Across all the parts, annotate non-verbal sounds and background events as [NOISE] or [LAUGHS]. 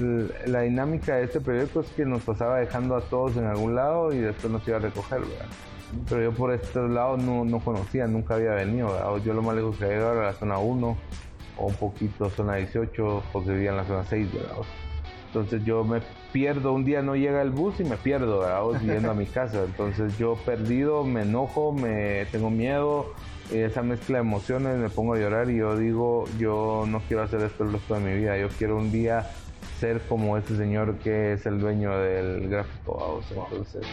la dinámica de este periódico es que nos pasaba dejando a todos en algún lado y después nos iba a recoger, ¿verdad? Pero yo por estos lados no, no conocía, nunca había venido. Yo lo más lejos que había llegado era la zona 1 o un poquito zona 18 porque vivía en la zona 6, ¿verdad? Entonces yo me pierdo, un día no llega el bus y me pierdo, ¿verdad? yendo a mi casa. Entonces yo perdido, me enojo, me tengo miedo, esa mezcla de emociones, me pongo a llorar y yo digo, yo no quiero hacer esto el resto de mi vida, yo quiero un día ser como ese señor que es el dueño del gráfico, ¿verdad? Entonces...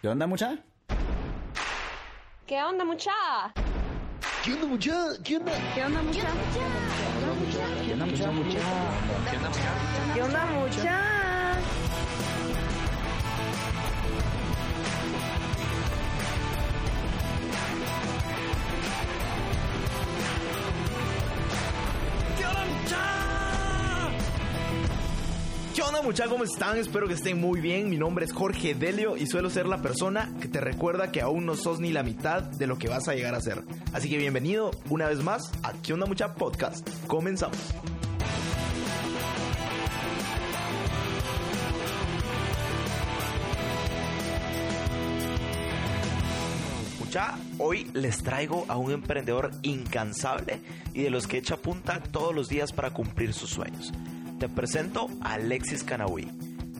¿Qué onda, mucha? ¿Qué onda, mucha? ¿Qué onda, mucha? ¿Qué onda? ¿Qué onda, mucha? ¿Qué onda, mucha? ¿Qué onda, mucha? ¿Qué onda, mucha? ¿Qué onda, mucha? Onda muchachos? ¿Cómo están? Espero que estén muy bien. Mi nombre es Jorge Delio y suelo ser la persona que te recuerda que aún no sos ni la mitad de lo que vas a llegar a ser. Así que bienvenido una vez más a ¿Qué onda mucha podcast? Comenzamos. Mucha, hoy les traigo a un emprendedor incansable y de los que echa punta todos los días para cumplir sus sueños. Te presento a Alexis Canahui,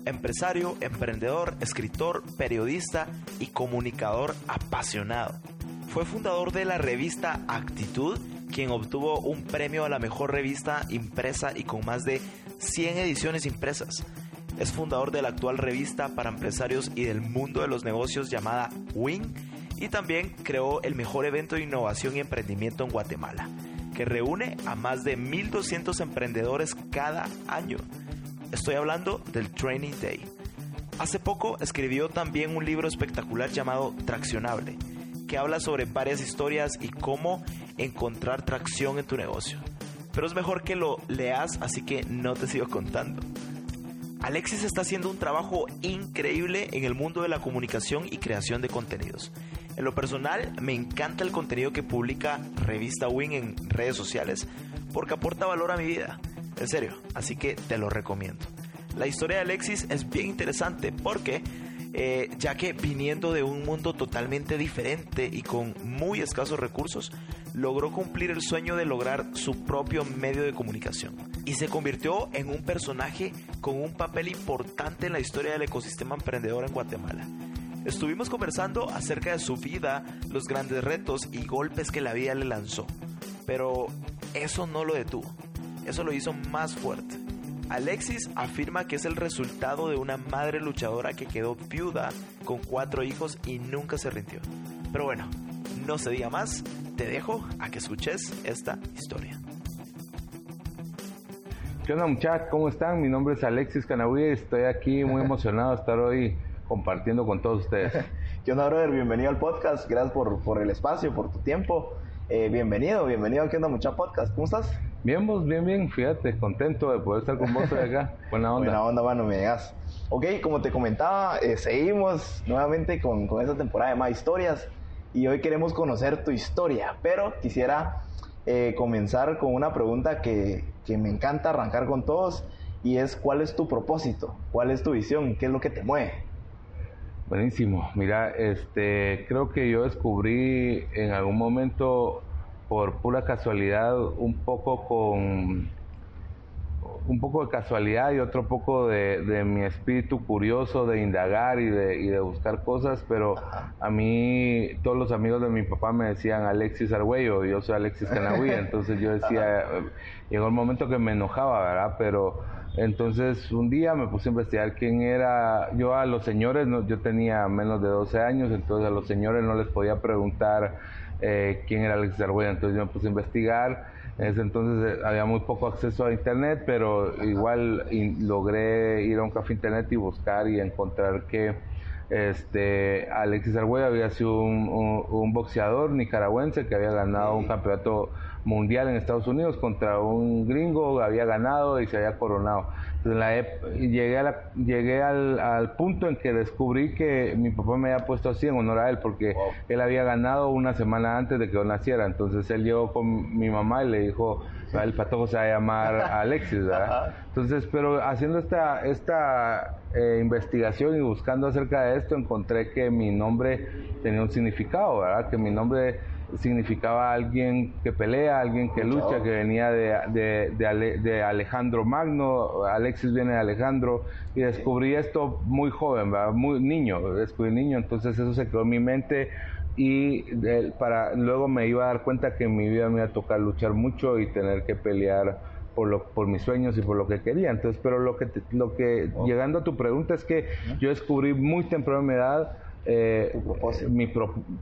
empresario, emprendedor, escritor, periodista y comunicador apasionado. Fue fundador de la revista Actitud, quien obtuvo un premio a la mejor revista impresa y con más de 100 ediciones impresas. Es fundador de la actual revista para empresarios y del mundo de los negocios llamada Wing y también creó el mejor evento de innovación y emprendimiento en Guatemala que reúne a más de 1.200 emprendedores cada año. Estoy hablando del Training Day. Hace poco escribió también un libro espectacular llamado Traccionable, que habla sobre varias historias y cómo encontrar tracción en tu negocio. Pero es mejor que lo leas, así que no te sigo contando. Alexis está haciendo un trabajo increíble en el mundo de la comunicación y creación de contenidos. En lo personal, me encanta el contenido que publica Revista Win en redes sociales porque aporta valor a mi vida. En serio, así que te lo recomiendo. La historia de Alexis es bien interesante porque, eh, ya que viniendo de un mundo totalmente diferente y con muy escasos recursos, logró cumplir el sueño de lograr su propio medio de comunicación y se convirtió en un personaje con un papel importante en la historia del ecosistema emprendedor en Guatemala. Estuvimos conversando acerca de su vida, los grandes retos y golpes que la vida le lanzó. Pero eso no lo detuvo, eso lo hizo más fuerte. Alexis afirma que es el resultado de una madre luchadora que quedó viuda con cuatro hijos y nunca se rindió. Pero bueno, no se diga más, te dejo a que escuches esta historia. ¿Qué onda muchachos? ¿Cómo están? Mi nombre es Alexis Canahui y estoy aquí muy emocionado de estar hoy compartiendo con todos ustedes. [LAUGHS] ¿Qué onda, brother? Bienvenido al podcast. Gracias por, por el espacio, por tu tiempo. Eh, bienvenido, bienvenido a ¿Qué onda, mucha podcast? ¿Cómo estás? Bien, vos, bien, bien. Fíjate, contento de poder estar con vos hoy acá. [LAUGHS] Buena onda. Buena onda, mano, me digas. Ok, como te comentaba, eh, seguimos nuevamente con, con esta temporada de más historias y hoy queremos conocer tu historia, pero quisiera eh, comenzar con una pregunta que, que me encanta arrancar con todos y es ¿cuál es tu propósito? ¿Cuál es tu visión? ¿Qué es lo que te mueve? Buenísimo. Mira, este, creo que yo descubrí en algún momento por pura casualidad un poco con un poco de casualidad y otro poco de, mi espíritu curioso de indagar y de, y de buscar cosas, pero a mí todos los amigos de mi papá me decían Alexis Argüello, yo soy Alexis Canahui, [LAUGHS] entonces yo decía, llegó el momento que me enojaba, ¿verdad? Pero entonces un día me puse a investigar quién era, yo a los señores, no, yo tenía menos de 12 años, entonces a los señores no les podía preguntar eh, quién era Alexis Argüello, entonces yo me puse a investigar, en ese entonces eh, había muy poco acceso a internet, pero igual logré ir a un café internet y buscar y encontrar que este Alexis Argüello había sido un, un, boxeador nicaragüense que había ganado un campeonato mundial en Estados Unidos contra un gringo, había ganado y se había coronado. Entonces, la llegué, a la, llegué al, al, punto en que descubrí que mi papá me había puesto así en honor a él, porque él había ganado una semana antes de que yo naciera. Entonces él llegó con mi mamá y le dijo, el patojo se va a llamar [LAUGHS] Alexis, ¿verdad? Entonces, pero haciendo esta, esta eh, investigación y buscando acerca de esto, encontré que mi nombre tenía un significado, ¿verdad? Que mi nombre significaba alguien que pelea, alguien que lucha, que venía de, de, Alejandro Magno, Alexis viene de Alejandro, y descubrí esto muy joven, muy niño, descubrí niño, entonces eso se quedó en mi mente y para luego me iba a dar cuenta que en mi vida me iba a tocar luchar mucho y tener que pelear por, lo, por mis sueños y por lo que quería. Entonces, pero lo que, lo que llegando a tu pregunta es que yo descubrí muy temprano en mi edad eh, mi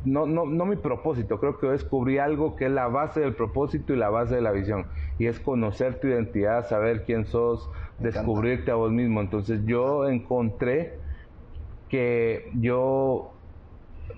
no, no, no mi propósito, creo que descubrí algo que es la base del propósito y la base de la visión, y es conocer tu identidad, saber quién sos, descubrirte a vos mismo. Entonces yo encontré que yo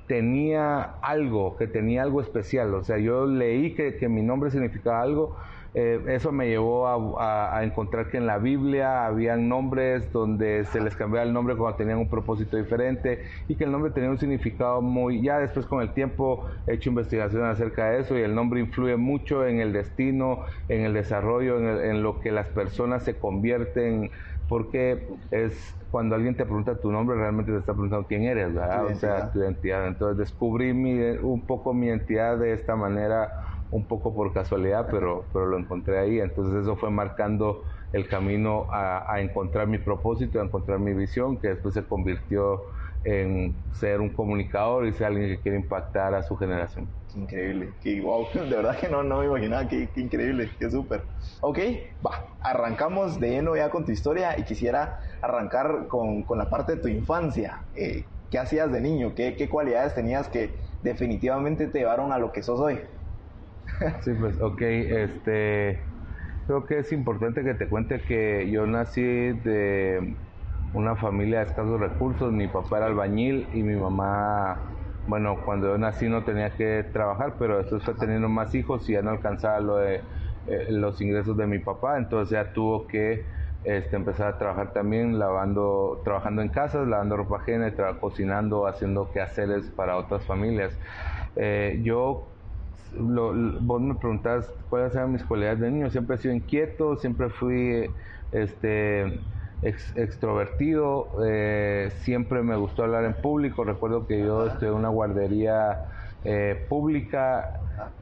tenía algo, que tenía algo especial, o sea, yo leí que, que mi nombre significaba algo eh, eso me llevó a, encontrar que en la Biblia habían nombres donde se les cambiaba el nombre cuando tenían un propósito diferente y que el nombre tenía un significado muy... Ya después con el tiempo he hecho investigación acerca de eso y el nombre influye mucho en el destino, en el desarrollo, en, lo que las personas se convierten porque es cuando alguien te pregunta tu nombre, realmente te está preguntando quién eres, ¿verdad? O sea, tu identidad. Entonces descubrí mi, un poco mi identidad de esta manera un poco por casualidad, pero, pero lo encontré ahí. Entonces eso fue marcando el camino a, encontrar mi propósito, a encontrar mi visión, que después se convirtió en ser un comunicador y ser alguien que quiere impactar a su generación. increíble, qué wow, [LAUGHS] de verdad que no, no me imaginaba, qué, increíble, qué súper. Ok, va, arrancamos de lleno ya con tu historia y quisiera arrancar con, con la parte de tu infancia. Eh, ¿Qué hacías de niño? ¿Qué, ¿Qué cualidades tenías que definitivamente te llevaron a lo que sos hoy? [LAUGHS] Sí, pues, ok, este, creo que es importante que te cuente que yo nací de una familia de escasos recursos, mi papá era albañil y mi mamá, bueno, cuando yo nací no tenía que trabajar, pero después fue teniendo más hijos y ya no alcanzaba lo de, eh, los ingresos de mi papá, entonces ya tuvo que este, empezar a trabajar también lavando, trabajando en casas, lavando ropa ajena, cocinando, haciendo quehaceres para otras familias. Eh, yo lo, vos me preguntás cuáles eran mis cualidades de niño. Siempre he sido inquieto, siempre fui este, extrovertido, eh, siempre me gustó hablar en público. Recuerdo que yo estuve en una guardería eh, pública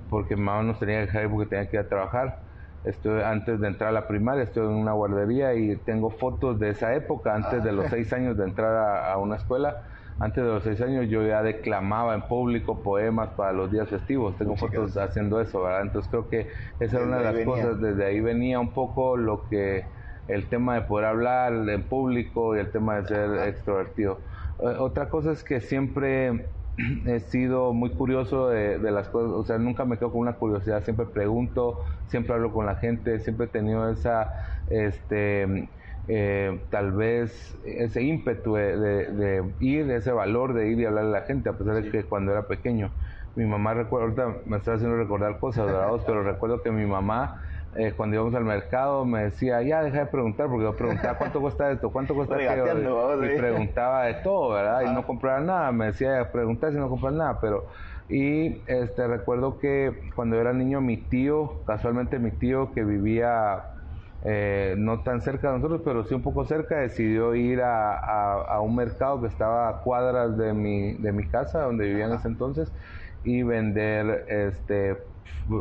porque mi mamá nos tenía que dejar porque tenía que ir a trabajar. Estuve, antes de entrar a la primaria, estuve en una guardería y tengo fotos de esa época, antes de los seis años de entrar a una escuela antes de los seis años yo ya declamaba en público poemas para los días festivos. Tengo fotos haciendo eso, ¿verdad? Entonces creo que esa era una de las cosas. Desde ahí venía un poco lo que el tema de poder hablar en público y el tema de ser extrovertido. Eh, otra cosa es que siempre he sido muy curioso de, de, las cosas, o sea, nunca me quedo con una curiosidad, siempre pregunto, siempre hablo con la gente, siempre he tenido esa, este, eh, tal vez ese ímpetu de, ir, ese valor de ir y hablarle a la gente, a pesar de que cuando era pequeño, mi mamá recuerda, ahorita me está haciendo recordar cosas, [LAUGHS] pero recuerdo que mi mamá eh, cuando íbamos al mercado me decía, ya deja de preguntar, porque yo preguntaba cuánto cuesta esto, cuánto cuesta aquello, y, preguntaba de todo, ¿verdad? Y no compraba nada, me decía, preguntar si no compras nada, pero... Y este recuerdo que cuando era niño mi tío, casualmente mi tío que vivía eh, no tan cerca de nosotros, pero sí un poco cerca, decidió ir a, un mercado que estaba a cuadras de mi, de mi casa, donde vivía en ese entonces, y vender, este,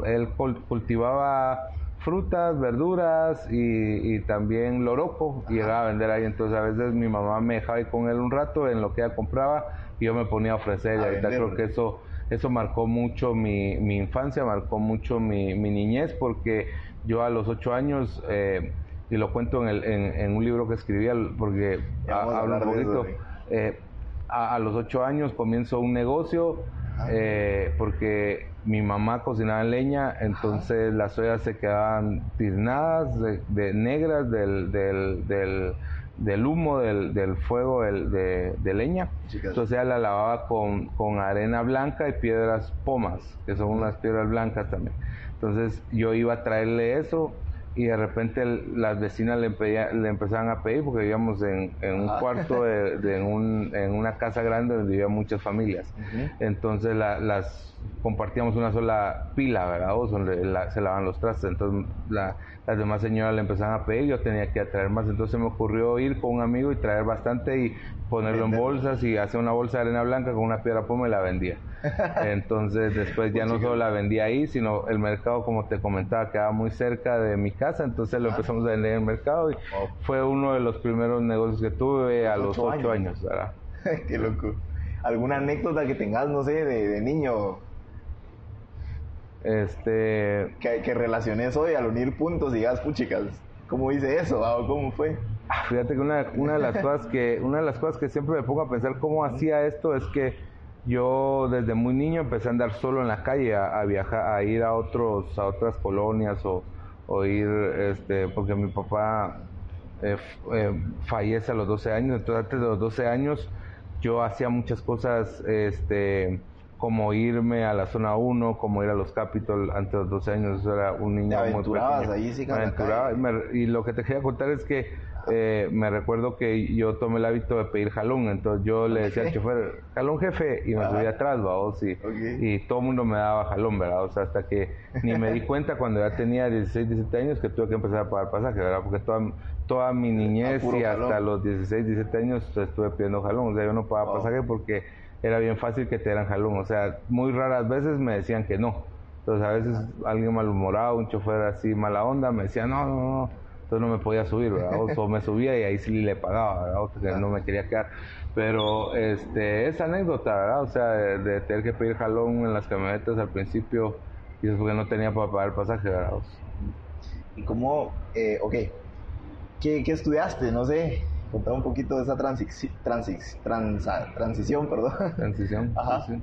él cultivaba frutas, verduras y, también loroco, y llegaba a vender ahí, entonces a veces mi mamá me dejaba ir con él un rato en lo que ella compraba y yo me ponía a ofrecer, y ahorita creo que eso, eso marcó mucho mi, mi infancia, marcó mucho mi, mi niñez, porque yo a los ocho años, eh, y lo cuento en, el, en, un libro que escribí, porque hablo un poquito, eh, a, los ocho años comienzo un negocio, eh, porque mi mamá cocinaba leña, entonces las ollas se quedaban tiznadas, de, negras del, del, del del humo del, del fuego del- de, de leña. Chicas. Entonces ella la lavaba con, con arena blanca y piedras pomas, que son unas piedras blancas también. Entonces yo iba a traerle eso y de repente el- las vecinas le, empezaban a pedir porque vivíamos en, en un Ajá. cuarto, de, de- en, un- en una casa grande donde vivían muchas familias. Entonces la- las compartíamos una sola pila, ¿verdad? O donde la- se lavan los trastes. Entonces la- las demás señoras le empezaban a pedir, yo tenía que traer más. Entonces me ocurrió ir con un amigo y traer bastante y ponerlo en bolsas y hacer una bolsa de arena blanca con una piedra poma y la vendía. Entonces después ya no solo la vendía ahí, sino el mercado, como te comentaba, quedaba muy cerca de mi casa, entonces lo empezamos a vender en el mercado y Wow. fue uno de los primeros negocios que tuve a los Ocho años. ¿verdad? [LAUGHS] Qué loco. ¿Alguna anécdota que tengas, no sé, de, de niño Este, que, que relaciones hoy al unir puntos y digas, puchicas, ¿cómo hice eso? ah, o ¿Cómo fue? Ah, Fíjate que una, una de las [LAUGHS] cosas que una de las cosas que siempre me pongo a pensar cómo hacía esto es que yo desde muy niño empecé a andar solo en la calle a, a viajar a ir a otros a otras colonias o, o ir este porque mi papá eh, eh, fallece a los 12 años entonces antes de los 12 años yo hacía muchas cosas este como irme a la zona 1 como ir a los Capitol antes de los 12 años era un niño Te muy pequeño. ahí, sí, Me aventuraba me- y lo que te quería contar es que eh, me recuerdo que yo tomé el hábito de pedir jalón, entonces yo le decía al chofer, jalón jefe, y me Ajá. subía atrás, ¿va? y, Ok. y todo el mundo me daba jalón, ¿verdad? O sea, hasta que ni me di [LAUGHS] cuenta cuando ya tenía 16, 17 años que tuve que empezar a pagar pasaje, ¿verdad? Porque toda, toda mi niñez y hasta jalón. los 16, 17 años estuve pidiendo jalón, o sea, yo no pagaba pasaje porque era bien fácil que te dieran jalón, o sea, muy raras veces me decían que no. Entonces a veces alguien malhumorado, un chofer así mala onda, me decía, no, no, no, entonces no me podía subir, ¿verdad? O, me subía y ahí sí le pagaba, ¿verdad? O sea, no me quería quedar. Pero este, esa anécdota, ¿verdad? O sea, de, de tener que pedir jalón en las camionetas al principio y es porque no tenía para pagar el pasaje, ¿verdad? O sea, ¿Y cómo, eh, ok, ¿qué, qué estudiaste? No sé, contame un poquito de esa transici- transi- transa- transición, perdón. transición. [LAUGHS] Ajá. sí, sí.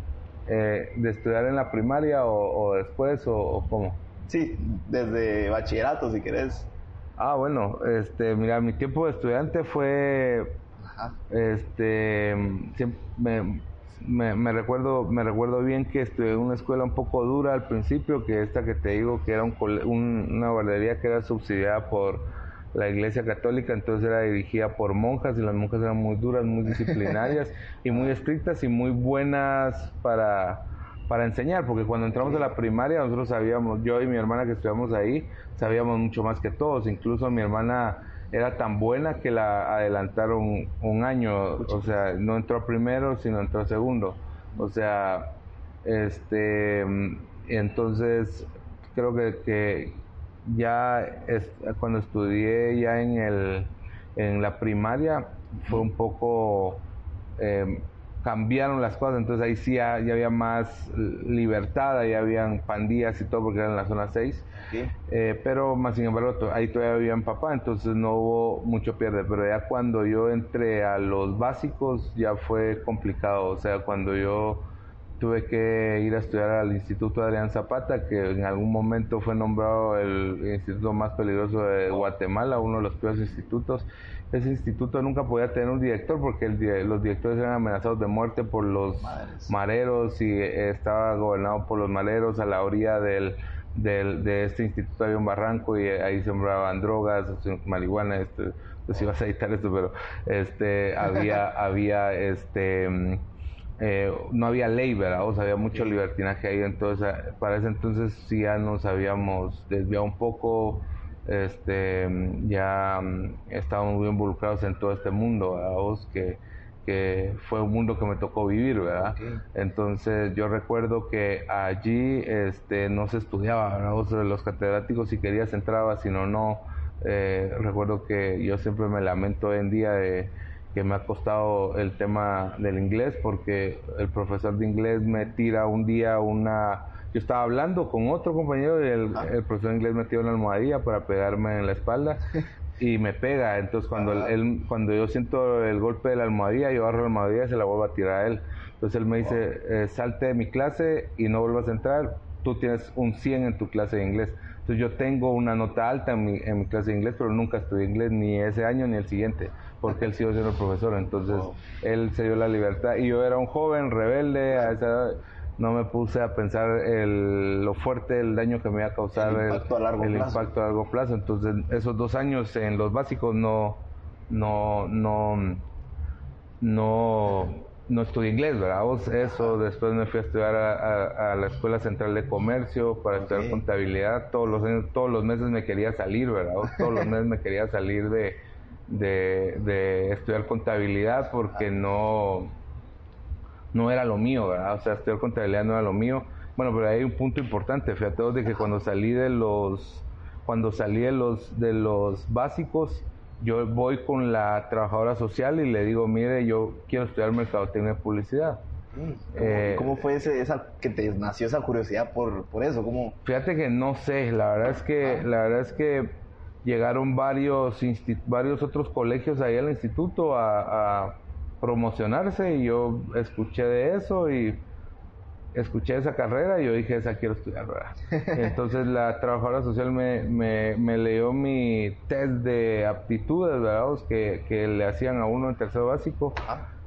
Eh, ¿De estudiar en la primaria o, o después o, o cómo? Sí, desde bachillerato, si querés. Ah, bueno, este, mira, mi tiempo de estudiante fue Ajá. este me, me- me recuerdo me recuerdo bien que estudié en una escuela un poco dura al principio que esta que te digo que era un, cole- un- una guardería que era subsidiada por la iglesia católica entonces era dirigida por monjas y las monjas eran muy duras muy disciplinarias [LAUGHS] y muy estrictas y muy buenas para para enseñar, porque cuando entramos a la primaria nosotros sabíamos, yo y mi hermana que estudiamos ahí, sabíamos mucho más que todos, incluso mi hermana era tan buena que la adelantaron un año, o sea, no entró primero, sino entró segundo. O sea, este, entonces creo que, que ya es, cuando estudié ya en el en la primaria fue un poco eh, cambiaron las cosas, entonces ahí sí ya, ya había más libertad, ahí habían pandillas y todo porque era en la zona 6. ¿sí? Eh, pero más sin embargo ahí todavía en papá, entonces no hubo mucho pierde, pero ya cuando yo entré a los básicos ya fue complicado, o sea, cuando yo tuve que ir a estudiar al Instituto Adrián Zapata, que en algún momento fue nombrado el instituto más peligroso de Guatemala, uno de los peores institutos. Ese instituto nunca podía tener un director porque el los directores eran amenazados de muerte por los Madres. mareros y eh, estaba gobernado por los mareros a la orilla del, del- de este instituto había un barranco y eh, ahí sembraban drogas, marihuana, este, pues ibas a editar esto, pero este había, [LAUGHS] había este mm, eh, no había ley, ¿verdad? O sea, había mucho libertinaje ahí, entonces eh, para ese entonces sí ya nos habíamos desviado un poco, este, ya mm, estábamos muy involucrados en todo este mundo, ¿verdad? Vos, que, que fue un mundo que me tocó vivir, ¿verdad? Entonces yo recuerdo que allí este, no se estudiaba, ¿verdad? O sea, los catedráticos si querías entrabas, si no, no. Eh, recuerdo que yo siempre me lamento hoy en día de que me ha costado el tema del inglés porque el profesor de inglés me tira un día una... Yo estaba hablando con otro compañero y el, Ajá. el profesor de inglés me tira una almohadilla para pegarme en la espalda [LAUGHS] y me pega. Entonces cuando, Ajá. él, cuando yo siento el golpe de la almohadilla, yo agarro la almohadilla y se la vuelvo a tirar a él. Entonces él me dice, eh, salte de mi clase y no vuelvas a entrar tú tienes un 100 en tu clase de inglés. Entonces yo tengo una nota alta en mi, en mi clase de inglés, pero nunca estudié inglés ni ese año ni el siguiente, porque él siguió siendo profesor. Entonces él se dio la libertad y yo era un joven rebelde a esa edad no me puse a pensar el, lo fuerte el daño que me iba a causar El impacto a largo plazo. impacto a largo plazo. Entonces, esos dos años en los básicos no, no, no, no, no estudié inglés, ¿verdad? Vos, Eso, después me fui a estudiar a, a- a la Escuela Central de Comercio para estudiar contabilidad. Todos los años, todos los meses me quería salir, ¿verdad? Vos, Todos los [LAUGHS] meses me quería salir de, de, de estudiar contabilidad porque no no era lo mío, ¿verdad? O sea, estudiar contabilidad no era lo mío. Bueno, pero hay un punto importante, fíjate de que cuando salí de los, cuando salí de los, de los básicos, yo voy con la trabajadora social y le digo, mire, yo quiero estudiar mercadotecnia y publicidad. Mm, ¿Cómo, Eh, cómo fue ese, esa, que te nació esa curiosidad por, por eso? ¿Cómo? Fíjate que no sé, la verdad es que, la verdad es que llegaron varios, varios otros colegios ahí al instituto a, a promocionarse y yo escuché de eso y escuché esa carrera y yo dije, esa quiero estudiar, ¿verdad? [LAUGHS] Entonces la trabajadora social me, me, me leyó mi test de aptitudes, ¿verdad? Que, que le hacían a uno en tercero básico.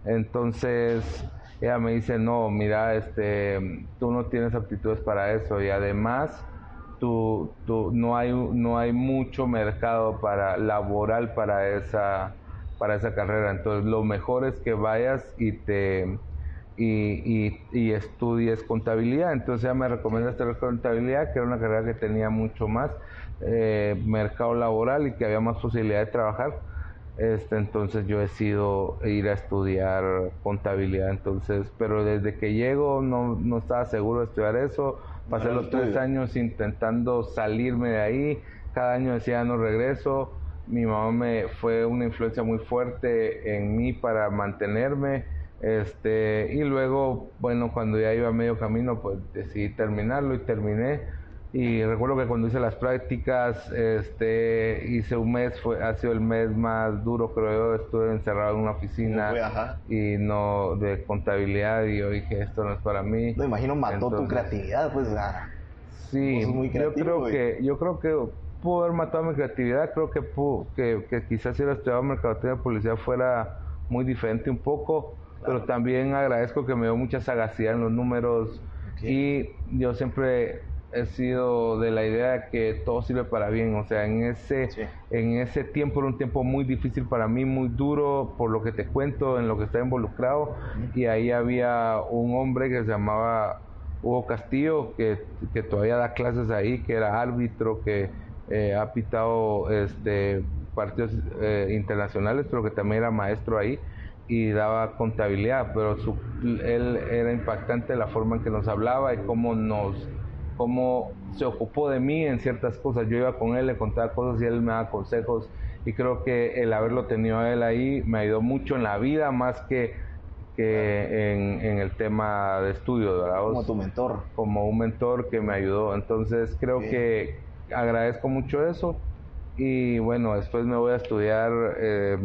Entonces ella me dice, no, mira, este, tú no tienes aptitudes para eso y además tú, tú, no, hay, no hay mucho mercado para, laboral para esa, para esa carrera. Entonces lo mejor es que vayas y te y, y, estudies contabilidad. Entonces ella me recomienda estudiar contabilidad, que era una carrera que tenía mucho más eh, mercado laboral y que había más posibilidad de trabajar. Este, entonces yo decido ir a estudiar contabilidad. Entonces, pero desde que llego no, no estaba seguro de estudiar eso. Pasé los tres años intentando salirme de ahí. Cada año decía no regreso. Mi mamá me fue una influencia muy fuerte en mí para mantenerme. Este, y luego, bueno, cuando ya iba a medio camino, pues decidí terminarlo y terminé. Y recuerdo que cuando hice las prácticas, este, hice un mes, fue, ha sido el mes más duro, creo yo, estuve encerrado en una oficina Fue, ajá. y no de contabilidad y yo dije, esto no es para mí. No, imagino mató tu creatividad, pues. ah, Sí, yo creo güey. que yo creo que pudo haber matado mi creatividad, creo que pudo, que, que quizás si hubiera estudiado mercadotecnia y publicidad fuera muy diferente un poco, pero también agradezco que me dio mucha sagacidad en los números y yo siempre he sido de la idea de que todo sirve para bien, o sea, en ese Sí. en ese tiempo era un tiempo muy difícil para mí, muy duro por lo que te cuento, en lo que estaba involucrado. Y ahí había un hombre que se llamaba Hugo Castillo, que, que todavía da clases ahí, que era árbitro, que eh, ha pitado este, partidos eh, internacionales, pero que también era maestro ahí y daba contabilidad. Pero su, él era impactante la forma en que nos hablaba y cómo nos cómo se ocupó de mí en ciertas cosas. Yo iba con él, le contaba cosas y él me daba consejos. Y creo que el haberlo tenido a él ahí me ayudó mucho en la vida, más que, que en, en el tema de estudio, ¿verdad? como tu mentor. Como un mentor que me ayudó. Entonces creo que agradezco mucho eso. Y bueno, después me voy a estudiar eh,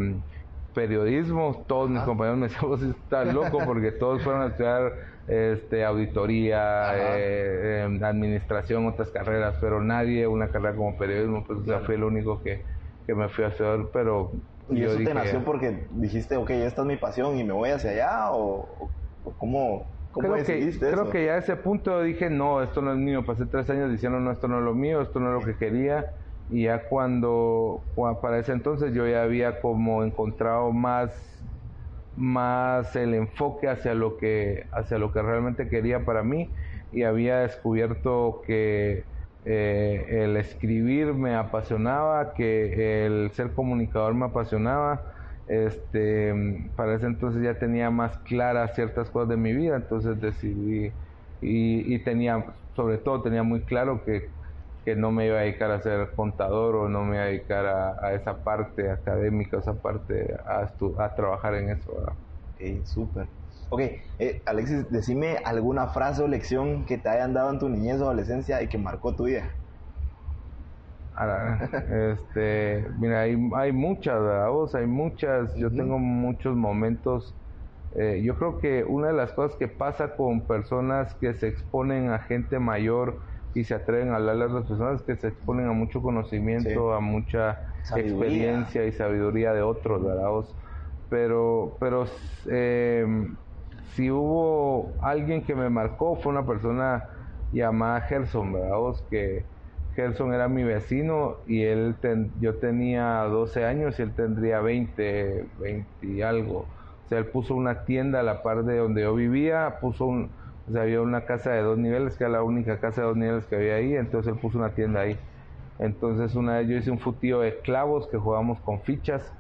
periodismo. Todos mis Ajá. compañeros me decían, vos estás loco porque todos fueron a estudiar este, auditoría, eh, em, administración, otras carreras, pero nadie una carrera como periodismo, pues o sea, Claro. fui el único que, que me fui a estudiar, pero ¿Y yo eso dije, te nació porque dijiste, ok, esta es mi pasión y me voy hacia allá? ¿O, o- o cómo, cómo creo que, decidiste creo eso? que ya a ese punto dije, no, esto no es mío. Pasé tres años diciendo, no, esto no es lo mío, esto no es lo que quería. Y ya cuando, cua- para ese entonces yo ya había como encontrado más, más el enfoque hacia lo que, hacia lo que realmente quería para mí y había descubierto que eh, el escribir me apasionaba, que el ser comunicador me apasionaba. Este, para ese entonces ya tenía más claras ciertas cosas de mi vida, entonces decidí y, y tenía, sobre todo tenía muy claro que, que no me iba a dedicar a ser contador o no me iba a dedicar a, a esa parte académica, esa parte a, a trabajar en eso. súper. Ok, eh, Alexis, decime alguna frase o lección que te hayan dado en tu niñez o adolescencia y que marcó tu vida. Este, mira, hay, hay muchas, ¿verdad? Vos? hay muchas. Yo tengo muchos momentos eh, yo creo que una de las cosas que pasa con personas que se exponen a gente mayor y se atreven a hablar a las personas que se exponen a mucho conocimiento, a mucha experiencia y sabiduría de otros, ¿verdad? Pero, pero eh, si hubo alguien que me marcó, fue una persona llamada Gerson, ¿verdad? Que Gerson era mi vecino y él yo tenía 12 años y él tendría 20, 20 y algo. O sea, él puso una tienda a la par de donde yo vivía, puso un, o sea, había una casa de dos niveles, que era la única casa de dos niveles que había ahí, entonces él puso una tienda ahí. Entonces una vez yo hice un futío de clavos que jugábamos con fichas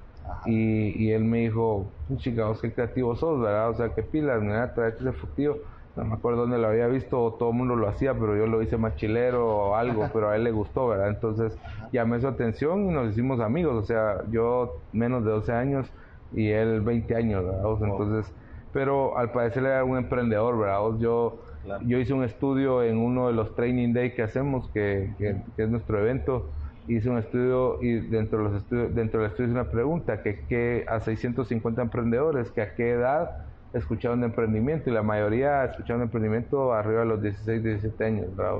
y, y, él me dijo, chica, qué creativo sos, ¿verdad? O sea, qué pilas, mira, traerte ese futío. No me acuerdo dónde lo había visto, todo el mundo lo hacía, pero yo lo hice más chilero o algo, pero a él le gustó, ¿verdad? Entonces llamé su atención y nos hicimos amigos, o sea, yo menos de 12 años y él 20 años, ¿verdad? entonces, pero al parecer era un emprendedor, ¿verdad? yo, yo hice un estudio en uno de los training day que hacemos, que, que, es nuestro evento, hice un estudio y dentro de los estudios, dentro del estudio hice una pregunta, que, que a 650 emprendedores, que a qué edad escucharon de emprendimiento y la mayoría escucharon de emprendimiento arriba de los 16, 17 años, ¿verdad?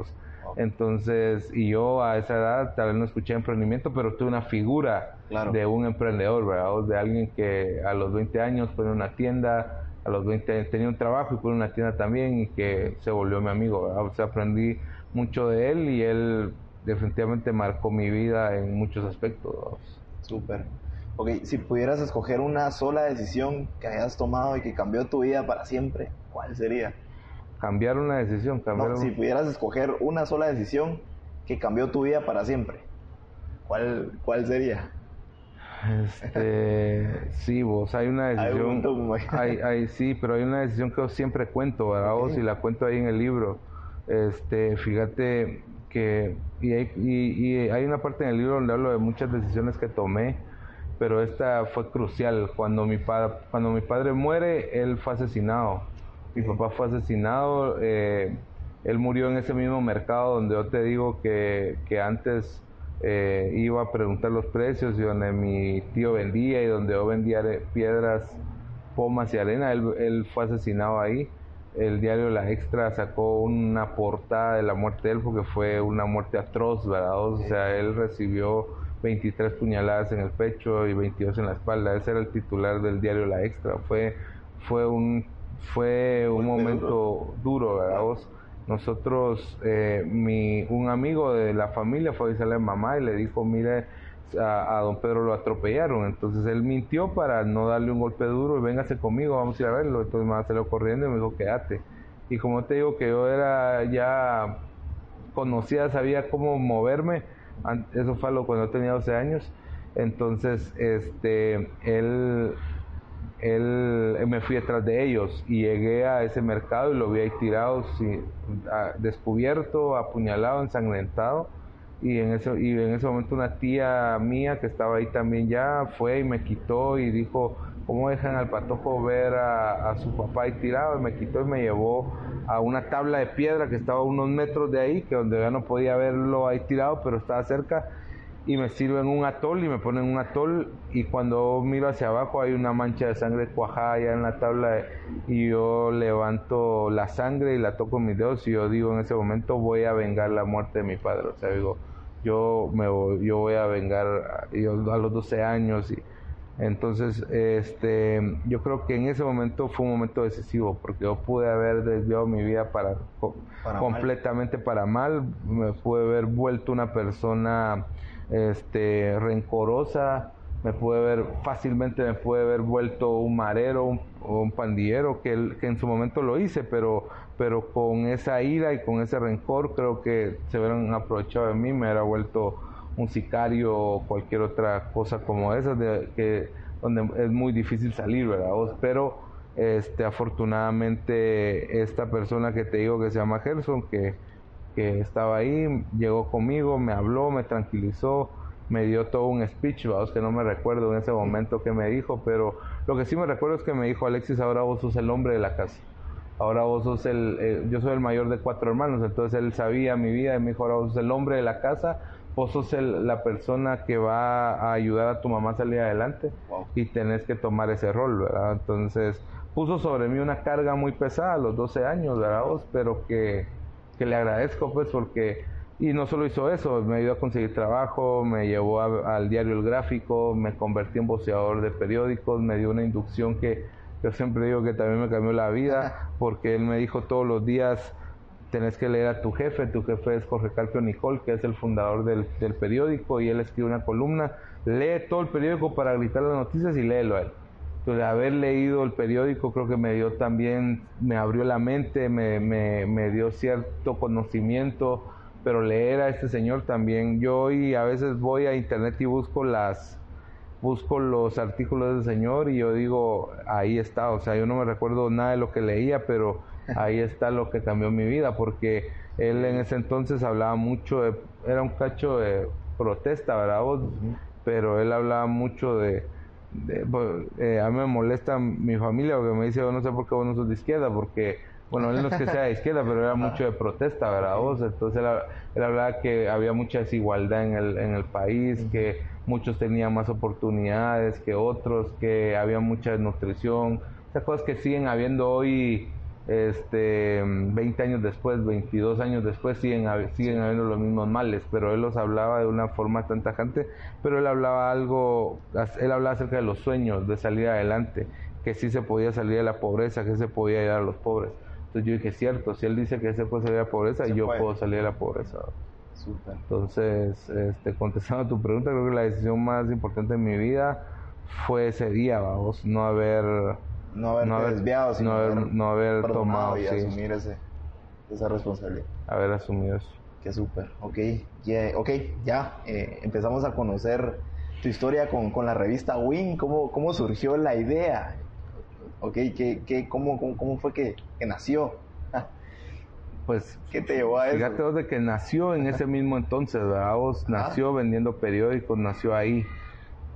Entonces, y yo a esa edad tal vez no escuché emprendimiento, pero tuve una figura de un emprendedor, ¿verdad? De alguien que a los 20 años pone una tienda, a los 20 tenía un trabajo y pone una tienda también y que se volvió mi amigo, ¿verdad? O sea, aprendí mucho de él y él definitivamente marcó mi vida en muchos aspectos. Súper. Ok, si pudieras escoger una sola decisión que hayas tomado y que cambió tu vida para siempre, ¿cuál sería? Cambiar una decisión, cambiar Si pudieras escoger una sola decisión que cambió tu vida para siempre, ¿cuál, cuál sería? Este, [LAUGHS] sí, vos, hay una decisión. Hay, hay, [LAUGHS] sí, pero hay una decisión que yo siempre cuento, ¿verdad? Vos, y la cuento ahí en el libro. Este, fíjate que. Y hay, y, hay una parte en el libro donde hablo de muchas decisiones que tomé, pero esta fue crucial. Cuando mi, cuando mi padre muere, él fue asesinado mi papá fue asesinado. Eh, él murió en ese mismo mercado donde yo te digo que, antes eh, iba a preguntar los precios y donde mi tío vendía y donde yo vendía piedras, pomas y arena. Él, fue asesinado ahí. El diario La Extra sacó una portada de la muerte de él porque fue una muerte atroz, ¿verdad? O sea, él recibió 23 puñaladas en el pecho y 22 en la espalda. Ese era el titular del diario La Extra. Fue, fue un fue un momento duro, ¿verdad? Vos? Nosotros, eh, mi, un amigo de la familia fue a decirle a mamá y le dijo, mire, a, don Pedro lo atropellaron. Entonces él mintió para no darle un golpe duro y véngase conmigo, vamos a ir a verlo. Entonces mamá salió corriendo y me dijo, quédate. Y como te digo que yo era ya conocida, sabía cómo moverme, eso fue lo cuando tenía 12 años. Entonces, este, él él, me fui detrás de ellos y llegué a ese mercado y lo vi ahí tirado, descubierto, apuñalado, ensangrentado. Y en, ese, y en ese momento una tía mía que estaba ahí también ya fue y me quitó y dijo, ¿cómo dejan al patojo ver a, a su papá ahí tirado? Y me quitó y me llevó a una tabla de piedra que estaba a unos metros de ahí, que donde ya no podía verlo ahí tirado, pero estaba cerca y me sirven un atol y me ponen un atol y cuando miro hacia abajo hay una mancha de sangre cuajada allá en la tabla y yo levanto la sangre y la toco en mis dedos y yo digo en ese momento voy a vengar la muerte de mi padre, o sea, digo, yo me voy, yo voy a vengar yo, a los 12 años y entonces este yo creo que en ese momento fue un momento decisivo porque yo pude haber desviado mi vida para, completamente para mal, me pude haber vuelto una persona este, rencorosa, me puede ver fácilmente, me puede haber vuelto un marero o un pandillero, que, que en su momento lo hice, pero, pero con esa ira y con ese rencor creo que se hubieran aprovechado de mí, me hubiera vuelto un sicario o cualquier otra cosa como esa, de, que, donde es muy difícil salir, ¿verdad? Pero este, afortunadamente esta persona que te digo que se llama Gerson, que que estaba ahí, llegó conmigo, me habló, me tranquilizó, me dio todo un speech, vamos, que no me recuerdo en ese momento que me dijo, pero lo que sí me recuerdo es que me dijo, Alexis, ahora vos sos el hombre de la casa. Ahora vos sos el, yo soy el mayor de cuatro hermanos, entonces él sabía mi vida y me dijo, ahora vos sos el hombre de la casa, vos sos la persona que va a ayudar a tu mamá a salir adelante y tenés que tomar ese rol, ¿verdad? Entonces, puso sobre mí una carga muy pesada a los 12 años, ¿verdad? Pero que, que le agradezco pues porque, y no solo hizo eso, me ayudó a conseguir trabajo, me llevó al diario El Gráfico, me convertí en voceador de periódicos, me dio una inducción que yo siempre digo que también me cambió la vida, [LAUGHS] porque él me dijo todos los días, tenés que leer a tu jefe, tu jefe es Jorge Carpio Nicol, que es el fundador del, del periódico, y él escribe una columna, lee todo el periódico para gritar las noticias y léelo a él haber leído el periódico creo que me dio también, me abrió la mente, me, me, dio cierto conocimiento, pero leer a este señor también, yo hoy a veces voy a internet y busco las busco los artículos del señor y yo digo, ahí está, o sea, yo no me recuerdo nada de lo que leía, pero ahí [LAUGHS] está lo que cambió mi vida, porque él en ese entonces hablaba mucho, de, era un cacho de protesta, ¿verdad? Pero él hablaba mucho de, pues, eh, a mí me molesta mi familia porque me dice, oh, no sé por qué vos no sos de izquierda, porque, bueno, él no es que sea de izquierda, pero era mucho de protesta, ¿verdad? Vos? Entonces él, hablaba que había mucha desigualdad en el, en el país, que muchos tenían más oportunidades que otros, que había mucha desnutrición, esas cosas que siguen habiendo hoy este 20 años después, 22 años después siguen, siguen habiendo los mismos males, pero él los hablaba de una forma tan tajante, pero él hablaba algo, él hablaba acerca de los sueños, de salir adelante, que sí se podía salir de la pobreza, que se podía ayudar a los pobres. Entonces yo dije, cierto, si él dice que se puede salir de la pobreza, yo puedo salir de la pobreza. Entonces, este, contestando a tu pregunta, creo que la decisión más importante de mi vida fue ese día, vamos, no haber no haber desviado, sino no haber, tomado y asumir ese, esa responsabilidad. Haber asumido eso. Qué súper. Ok, okay ya eh, empezamos a conocer tu historia con, con la revista Win. ¿Cómo, ¿Cómo surgió la idea? Ok, ¿qué, qué, cómo, cómo, fue que, que nació? [LAUGHS] pues ¿qué te llevó a eso? Fíjate de que nació en ese mismo entonces, ¿verdad? nació vendiendo periódicos, nació ahí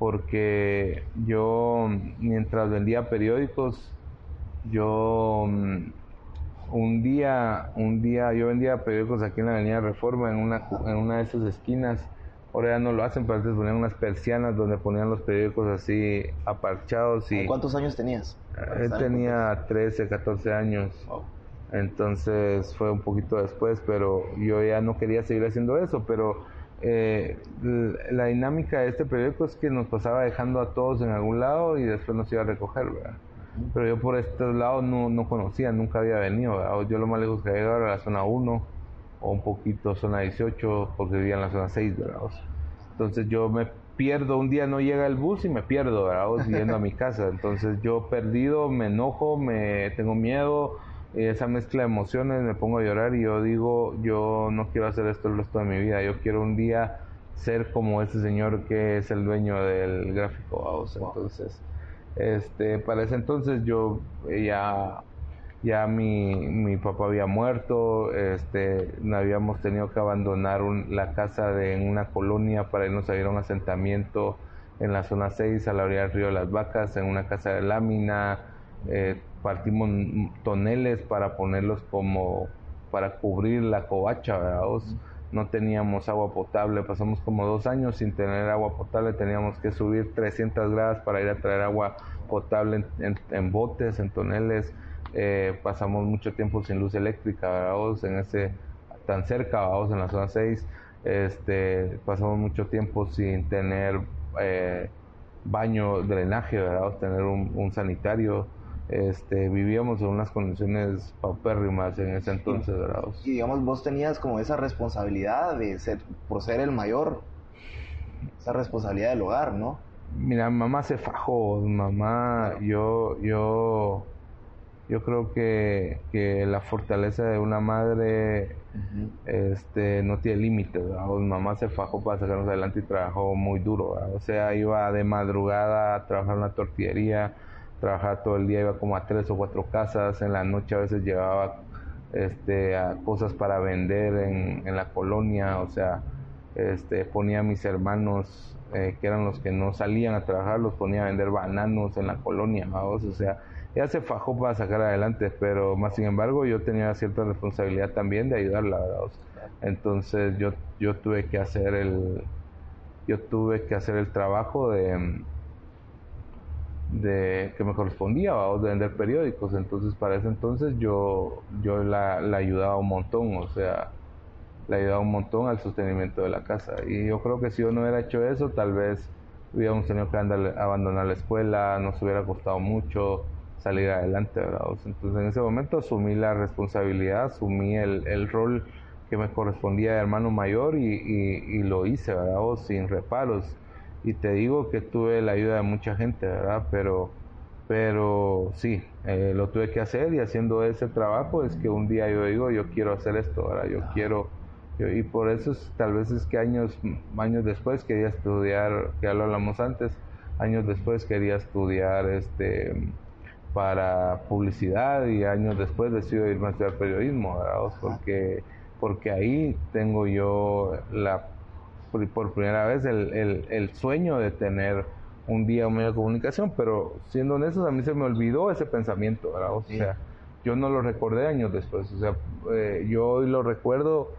porque yo mientras vendía periódicos, yo mm, un día, un día yo vendía periódicos aquí en la Avenida Reforma, en una, en una de esas esquinas. Ahora ya no lo hacen, pero antes ponían unas persianas donde ponían los periódicos así aparchados. Y, ¿Cuántos años tenías? Él tenía 13, 14 años. Entonces fue un poquito después, pero yo ya no quería seguir haciendo eso, pero eh, la dinámica de este periódico es que nos pasaba dejando a todos en algún lado y después nos iba a recoger, ¿verdad? Pero yo por estos lados no, no conocía, nunca había venido, Yo lo más lejos que había llegado era la zona 1 o un poquito zona 18 porque vivía en la zona 6, ¿verdad? Entonces yo me pierdo, un día no llega el bus y me pierdo, ¿verdad? Yendo a mi casa. Entonces yo perdido, me enojo, me tengo miedo, esa mezcla de emociones me pongo a llorar y yo digo, yo no quiero hacer esto el resto de mi vida, yo quiero un día ser como ese señor que es el dueño del gráfico Entonces, este, para ese entonces yo ya, ya mi, mi papá había muerto, este, habíamos tenido que abandonar la casa de, en una colonia para irnos a ir a un asentamiento en la zona 6 a la orilla del río de las Vacas, en una casa de lámina, eh, partimos toneles para ponerlos como para cubrir la covacha, No teníamos agua potable, pasamos como dos años sin tener agua potable, teníamos que subir 300 grados para ir a traer agua potable en, botes, en toneles, eh, pasamos mucho tiempo sin luz eléctrica, en ese tan cerca, vamos, en la zona 6, este, pasamos mucho tiempo sin tener eh, baño, drenaje, ¿verdad? tener un sanitario, este, vivíamos en unas condiciones paupérrimas en ese entonces, ¿verdad? Y digamos, vos tenías como esa responsabilidad de ser, por ser el mayor, esa responsabilidad del hogar, ¿no? Mira, mamá se fajó, mamá, yo, yo, yo creo que, que la fortaleza de una madre este, no tiene límites, Mamá se fajó para sacarnos adelante y trabajó muy duro, O sea, iba de madrugada a trabajar en la tortillería, trabajaba todo el día, iba como a tres o cuatro casas, en la noche a veces llevaba este, a cosas para vender en, en, la colonia, o sea, este, ponía a mis hermanos, eh, que eran los que no salían a trabajar, los ponía a vender bananos en la colonia, o sea, ella se fajó para sacar adelante, pero más sin embargo yo tenía cierta responsabilidad también de ayudarla, entonces yo, yo tuve que hacer el, yo tuve que hacer el trabajo de de que me correspondía, vamos, de vender periódicos. Entonces, para ese entonces yo, yo la, la ayudaba un montón, o sea, le ayudaba un montón al sostenimiento de la casa. Y yo creo que si yo no hubiera hecho eso, tal vez hubiera un señor que anda a abandonar la escuela, nos hubiera costado mucho salir adelante, ¿verdad? Entonces en ese momento asumí la responsabilidad, asumí el, el rol que me correspondía de hermano mayor y, y, lo hice, ¿verdad? sin reparos. Y te digo que tuve la ayuda de mucha gente, ¿verdad? Pero, pero sí, eh, lo tuve que hacer y haciendo ese trabajo es que un día yo digo, yo quiero hacer esto, ¿verdad? Yo quiero, y por eso tal vez es que años, años después quería estudiar, que ya lo hablamos antes, años después quería estudiar este para publicidad y años después decido irme a estudiar periodismo, ¿verdad? Porque porque ahí tengo yo la, por primera vez el, el, sueño de tener un día un medio de comunicación, pero siendo honestos, a mí se me olvidó ese pensamiento, ¿verdad? O sea, yo no lo recordé años después, o sea, eh, yo hoy lo recuerdo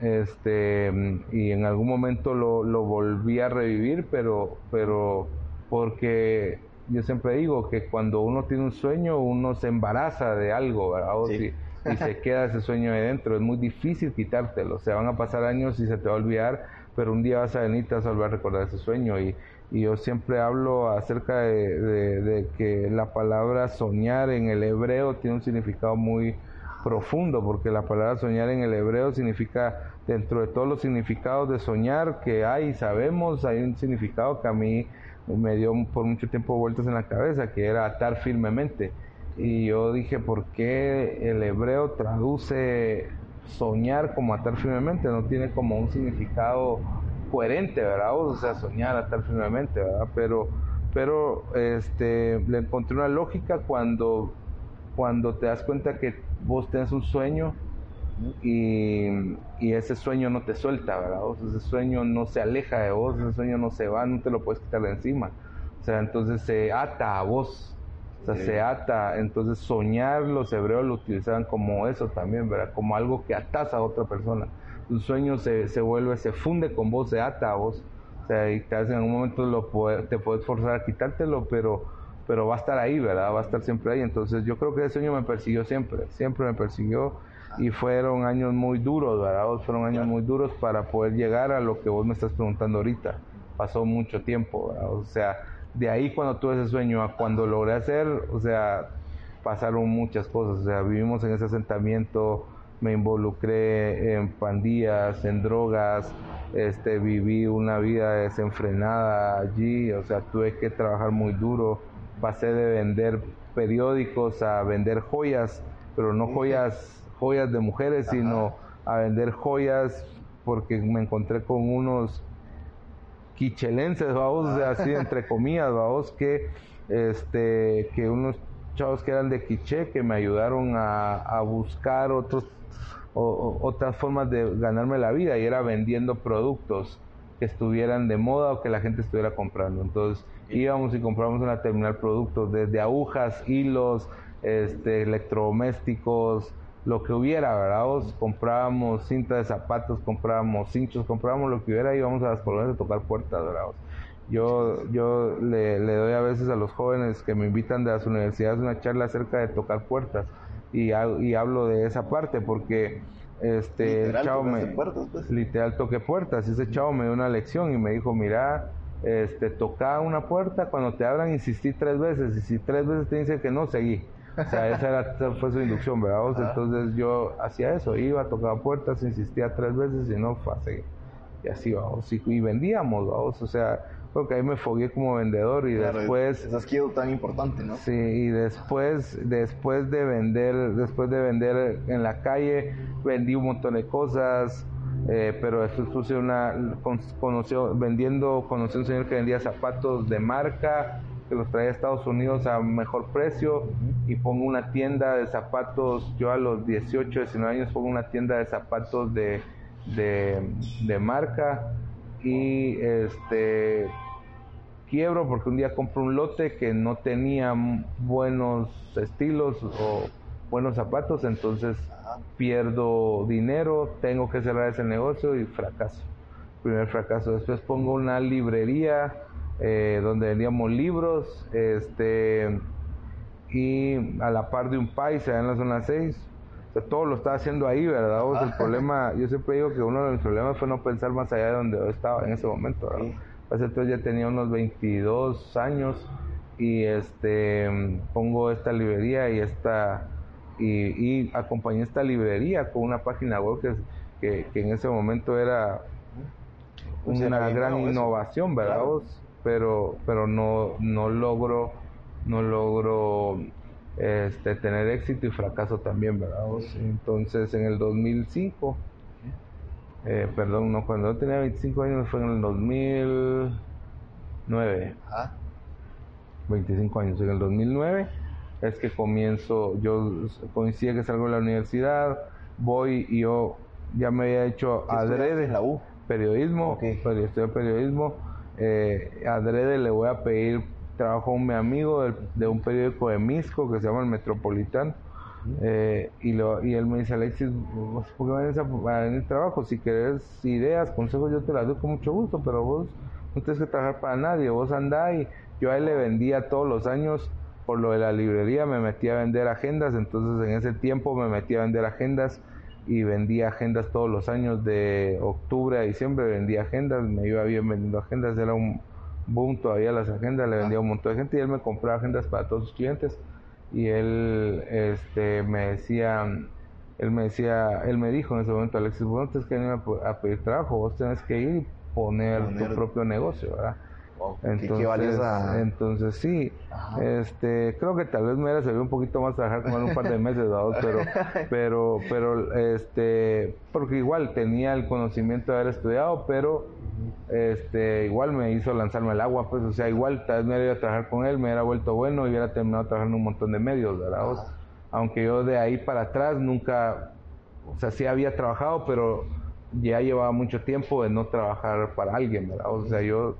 este y en algún momento lo, lo volví a revivir, pero, pero porque yo siempre digo que cuando uno tiene un sueño, uno se embaraza de algo, ¿verdad? sí y se [LAUGHS] queda ese sueño ahí dentro. Es muy difícil quitártelo. O sea, van a pasar años y se te va a olvidar, pero un día vas a venir vas a volver a recordar ese sueño. Y, y yo siempre hablo acerca de, de, que la palabra soñar en el hebreo tiene un significado muy profundo, porque la palabra soñar en el hebreo significa, dentro de todos los significados de soñar que hay, sabemos, hay un significado que a mí me dio por mucho tiempo vueltas en la cabeza, que era atar firmemente y yo dije, ¿por qué el hebreo traduce soñar como atar firmemente? No tiene como un significado coherente, ¿verdad? O sea, soñar, atar firmemente, ¿verdad? Pero, pero este, le encontré una lógica cuando, cuando te das cuenta que vos tenés un sueño y, y, ese sueño no te suelta, ¿verdad? O ese sueño no se aleja de vos, ese sueño no se va, no te lo puedes quitar de encima. O sea, entonces se ata a vos o sea, se ata, entonces soñar los hebreos lo utilizaban como eso también, ¿verdad? Como algo que atas a otra persona. Tu sueño se, se vuelve, se funde con vos, se ata a vos. O sea, y te hace en un momento lo te puedes forzar a quitártelo, pero, pero va a estar ahí, ¿verdad? Va a estar siempre ahí. Entonces yo creo que ese sueño me persiguió siempre, siempre me persiguió y fueron años muy duros, ¿verdad? Fueron años muy duros para poder llegar a lo que vos me estás preguntando ahorita. Pasó mucho tiempo, ¿verdad? O sea, de ahí cuando tuve ese sueño a cuando logré hacer, o sea, pasaron muchas cosas, o sea, vivimos en ese asentamiento, me involucré en pandillas, en drogas, este, viví una vida desenfrenada allí, o sea, tuve que trabajar muy duro, pasé de vender periódicos a vender joyas, pero no joyas, joyas de mujeres, sino a vender joyas porque me encontré con unos quichelenses, vamos, así [LAUGHS] entre comillas, vamos, que, este, que unos chavos que eran de quiche que me ayudaron a, buscar otros, otras formas de ganarme la vida y era vendiendo productos que estuvieran de moda o que la gente estuviera comprando. Entonces íbamos y compramos una terminal productos, desde agujas, hilos, este, electrodomésticos, lo que hubiera, ¿verdad? comprábamos cinta de zapatos, comprábamos cinchos, comprábamos lo que hubiera y íbamos a las colonias a tocar puertas, ¿verdad? Yo, yo le, doy a veces a los jóvenes que me invitan de las universidades una charla acerca de tocar puertas y, y hablo de esa parte porque este literal, chavo me puertas, pues. literal toqué puertas y ese chavo me dio una lección y me dijo mira este toca una puerta cuando te abran insistí tres veces y si tres veces te dicen que no seguí o sea, esa, era, fue su inducción, ¿verdad? Entonces yo hacía eso, iba, tocaba puertas, insistía tres veces y no, fue así. Y así, vamos. Y, y vendíamos, vamos. O sea, porque ahí me fogué como vendedor y después... Esa skill tan importante, ¿no? Sí, y después, después de vender, después de vender en la calle, vendí un montón de cosas, eh, pero después puse una, conoció, vendiendo, conocí a un señor que vendía zapatos de marca, que los traía a Estados Unidos a mejor precio y pongo una tienda de zapatos, yo a los 18, 19 años pongo una tienda de zapatos de, de, marca y este quiebro porque un día compro un lote que no tenía buenos estilos o buenos zapatos, entonces pierdo dinero, tengo que cerrar ese negocio y fracaso. Primer fracaso. Después pongo una librería eh, donde vendíamos libros, este, y a la par de un país allá en la zona 6. todo lo estaba haciendo ahí, ¿verdad? O el [LAUGHS] problema, yo siempre digo que uno de mis problemas fue no pensar más allá de donde yo estaba en ese momento, ¿verdad? entonces ya tenía unos 22 años y este pongo esta librería y esta y, y acompañé esta librería con una página web que, que, que en ese momento era pues una gran innovación, ¿verdad? Pero, pero no, no logro, no logro este, tener éxito y fracaso también, ¿verdad? Entonces en el 2005, eh, perdón, no, cuando yo tenía 25 años fue en el 2009. 25 años, en el 2009 es que comienzo, yo coincide que salgo de la universidad, voy y yo ya me había hecho adrede. la U? periodismo, estudio periodismo. Eh, adrede le voy a pedir trabajo a un mi amigo de un periódico de Misco que se llama El Metropolitano. Eh, y, lo, y él me dice, Alexis, ¿por qué vienes a, venir trabajo? Si querés ideas, consejos, yo te las doy con mucho gusto, pero vos no tienes que trabajar para nadie, vos andá y yo a él le vendía todos los años por lo de la librería, me metí a vender agendas, entonces en ese tiempo me metí a vender agendas y vendía agendas todos los años de octubre a diciembre, vendía agendas, me iba bien vendiendo agendas, era un boom todavía las agendas, le vendía un montón de gente y él me compraba agendas para todos sus clientes y él este, me decía, él me decía, él me dijo en ese momento, Alexis, vos no tienes que venir a, pedir trabajo, vos tenés que ir y poner, tu propio negocio, ¿verdad? Entonces, entonces sí, este, creo que tal vez me hubiera servido un poquito más trabajar con él un par de meses, [LAUGHS] pero, pero, pero, este, porque igual tenía el conocimiento de haber estudiado, pero, este, igual me hizo lanzarme al agua, pues, o sea, igual tal vez me hubiera ido a trabajar con él, me hubiera vuelto bueno y hubiera terminado trabajando un montón de medios, ¿verdad? Aunque yo de ahí para atrás nunca, o sea, sí había trabajado, pero ya llevaba mucho tiempo de no trabajar para alguien, ¿verdad? O sea, yo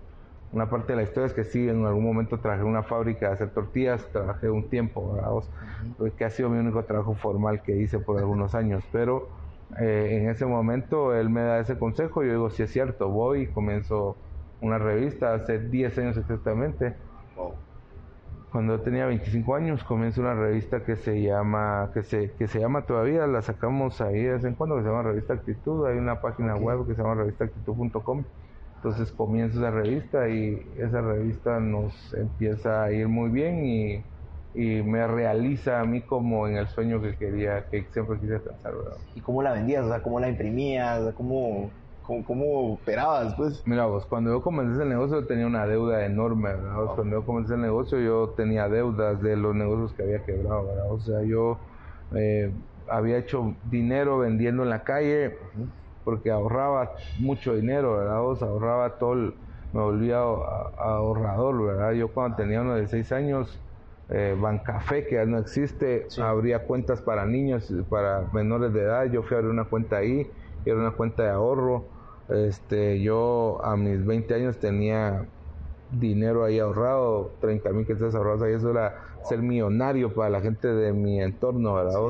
una parte de la historia es que sí, en algún momento trabajé en una fábrica de hacer tortillas, trabajé un tiempo, ¿verdad? que ha sido mi único trabajo formal que hice por algunos años, pero eh, en ese momento él me da ese consejo yo digo, sí es cierto, voy y comienzo una revista hace 10 años exactamente. Cuando tenía 25 años comienzo una revista que se llama, que se, que se llama todavía, la sacamos ahí de vez en cuando, que se llama Revista Actitud, hay una página web que se llama revistaactitud.com entonces comienzo esa revista y esa revista nos empieza a ir muy bien y, me realiza a mí como en el sueño que quería, que siempre quise alcanzar, ¿verdad? ¿Y cómo la vendías? O sea, ¿cómo la imprimías? ¿Cómo, cómo, operabas, pues? Mira, vos, cuando yo comencé ese negocio tenía una deuda enorme, ¿verdad? Cuando yo comencé el negocio yo tenía deudas de los negocios que había quebrado, ¿verdad? O sea, yo eh, había hecho dinero vendiendo en la calle porque ahorraba mucho dinero, ¿verdad? O ahorraba todo, me volvía ahorrador, ¿verdad? Yo cuando tenía unos de seis años, eh, Bancafé, que ya no existe, abría cuentas para niños, para menores de edad, yo fui a abrir una cuenta ahí, era una cuenta de ahorro, este, yo a mis 20 años tenía dinero ahí ahorrado, 30 mil quetzales ahorrados ahí, eso era ser millonario para la gente de mi entorno, ¿verdad?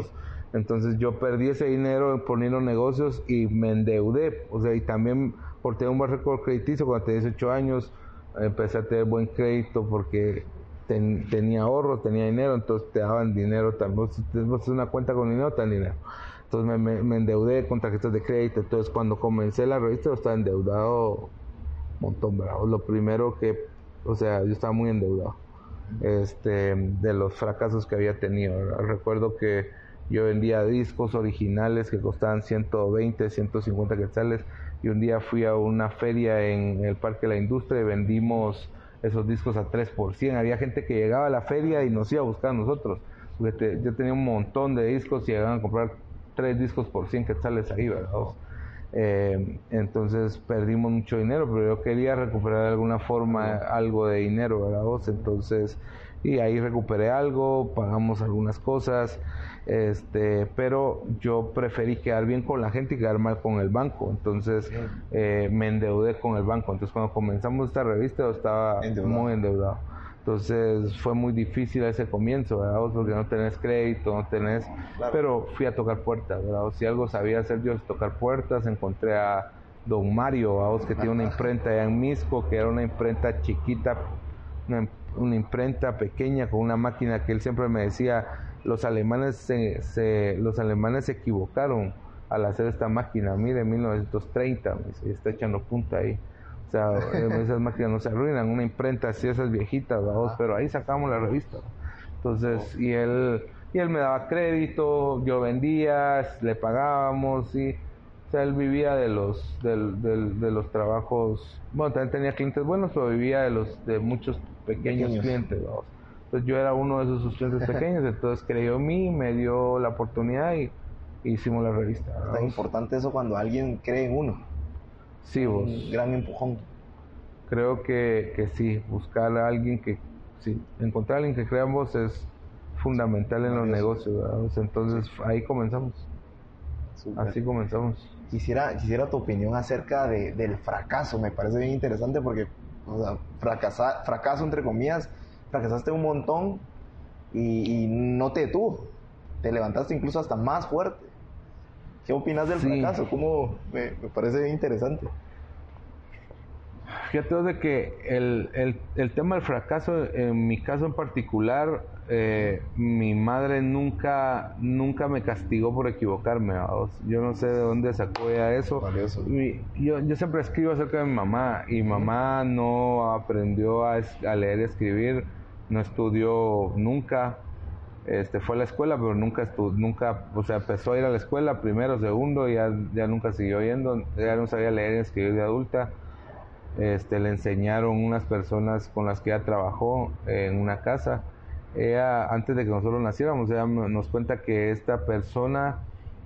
Entonces yo perdí ese dinero poniendo negocios y me endeudé. O sea, y también por tener un buen récord crediticio, cuando tenía 18 años, empecé a tener buen crédito porque tenía ahorro, tenía dinero, entonces te daban dinero también. Vos una cuenta con dinero, te dan dinero. Entonces me, endeudé con tarjetas de crédito. Entonces cuando comencé la revista, yo estaba endeudado un montón, ¿verdad? Lo primero que, o sea, yo estaba muy endeudado este, de los fracasos que había tenido. Recuerdo que yo vendía discos originales que costaban 120, 150 quetzales y un día fui a una feria en el Parque de la Industria y vendimos esos discos a 3 por 100. Había gente que llegaba a la feria y nos iba a buscar a nosotros. Porque yo tenía un montón de discos y llegaban a comprar 3 discos por 100 quetzales ahí, ¿verdad? Eh, entonces perdimos mucho dinero, pero yo quería recuperar de alguna forma algo de dinero, ¿verdad? Entonces, y ahí recuperé algo, pagamos algunas cosas este, pero yo preferí quedar bien con la gente y quedar mal con el banco, entonces eh, me endeudé con el banco, entonces cuando comenzamos esta revista yo estaba muy endeudado. Entonces fue muy difícil ese comienzo, ¿verdad? Porque no tenés crédito, no tenés... Pero fui a tocar puertas, ¿verdad? Si algo sabía hacer yo es tocar puertas, encontré a don Mario, vamos, que tiene una imprenta allá en Misco, que era una imprenta chiquita, una, una imprenta pequeña con una máquina que él siempre me decía, los alemanes se, se, los alemanes se equivocaron al hacer esta máquina, mire, 1930, me dice, y está echando punta ahí. O sea, [LAUGHS] esas máquinas no se arruinan, una imprenta así, esas viejitas, vamos, pero ahí sacamos la revista. Entonces, y él, y él me daba crédito, yo vendía, le pagábamos, y, o sea, él vivía de los, del, de los trabajos, bueno, también tenía clientes buenos, pero vivía de los, de muchos pequeños, Pequeños. clientes, vamos. Entonces yo era uno de esos clientes pequeños, entonces creyó en mí, me dio la oportunidad y hicimos la revista. Es tan vamos. importante eso cuando alguien cree en uno. Sí, vos. Un gran empujón. Creo que, que sí, buscar a alguien que, sí, encontrar a alguien que crea en vos es fundamental en los negocios, ¿verdad? Entonces ahí comenzamos, Súper. así comenzamos. Quisiera, quisiera tu opinión acerca de- del fracaso. Me parece bien interesante porque, o sea, fracasa- fracaso entre comillas, fracasaste un montón y, y no te detuvo. Te levantaste incluso hasta más fuerte. ¿Qué opinas del Sí. fracaso? ¿Cómo? Me, me parece interesante. Fíjate de que el, el, el tema del fracaso, en mi caso en particular, eh, mi madre nunca, nunca me castigó por equivocarme. Yo no sé de dónde sacó ella eso. Mi- yo, yo siempre escribo acerca de mi mamá y mamá no aprendió a, es- a leer y escribir, no estudió nunca. Este, fue a la escuela, pero nunca, estu- nunca, o sea, empezó a ir a la escuela primero, segundo, y ya, ya nunca siguió yendo, ya no sabía leer y escribir de adulta este, le enseñaron unas personas con las que ella trabajó en una casa. Ella, antes de que nosotros naciéramos, ella nos cuenta que esta persona,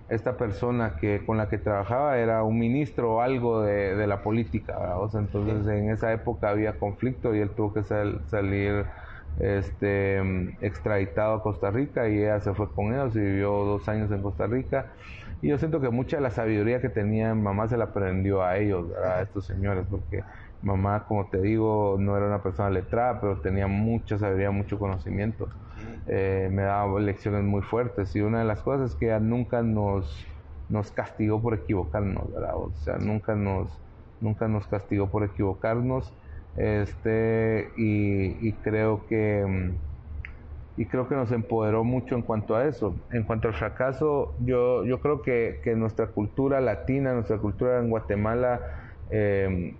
esta persona que con la que trabajaba era un ministro o algo de, de la política, ¿verdad? O sea, entonces en esa época había conflicto y él tuvo que sal- salir este extraditado a Costa Rica y ella se fue con ellos y vivió dos años en Costa Rica. Y yo siento que mucha de la sabiduría que tenía mamá se la aprendió a ellos, a estos señores, porque mamá, como te digo, no era una persona letrada, pero tenía mucha sabiduría, mucho conocimiento. Eh, me daba lecciones muy fuertes y una de las cosas es que ella nunca nos, nos castigó por equivocarnos. O sea, nunca nos, nunca nos castigó por equivocarnos. Este, y, y creo que mm, y creo que nos empoderó mucho en cuanto a eso. En cuanto al fracaso, yo, yo creo que, que nuestra cultura latina, nuestra cultura en Guatemala, eh,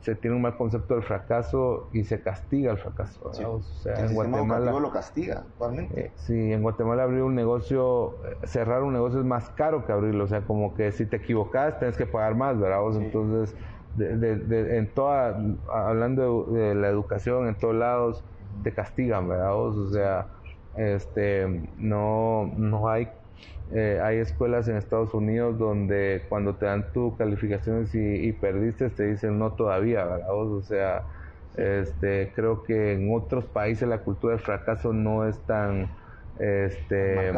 se tiene un mal concepto del fracaso y se castiga el fracaso. O sea, el en Guatemala, lo castiga actualmente. eh, sí, en Guatemala abrir un negocio, eh, cerrar un negocio es más caro que abrirlo. O sea, como que si te equivocas, tienes que pagar más, ¿verdad? Entonces, de- de- de- en toda, hablando de, la educación, en todos lados, te castigan, ¿verdad? O sea, este, no, no hay, eh, hay escuelas en Estados Unidos donde cuando te dan tus calificaciones y, y perdiste, te dicen no todavía, ¿verdad? O sea, este, creo que en otros países la cultura del fracaso no es tan, este,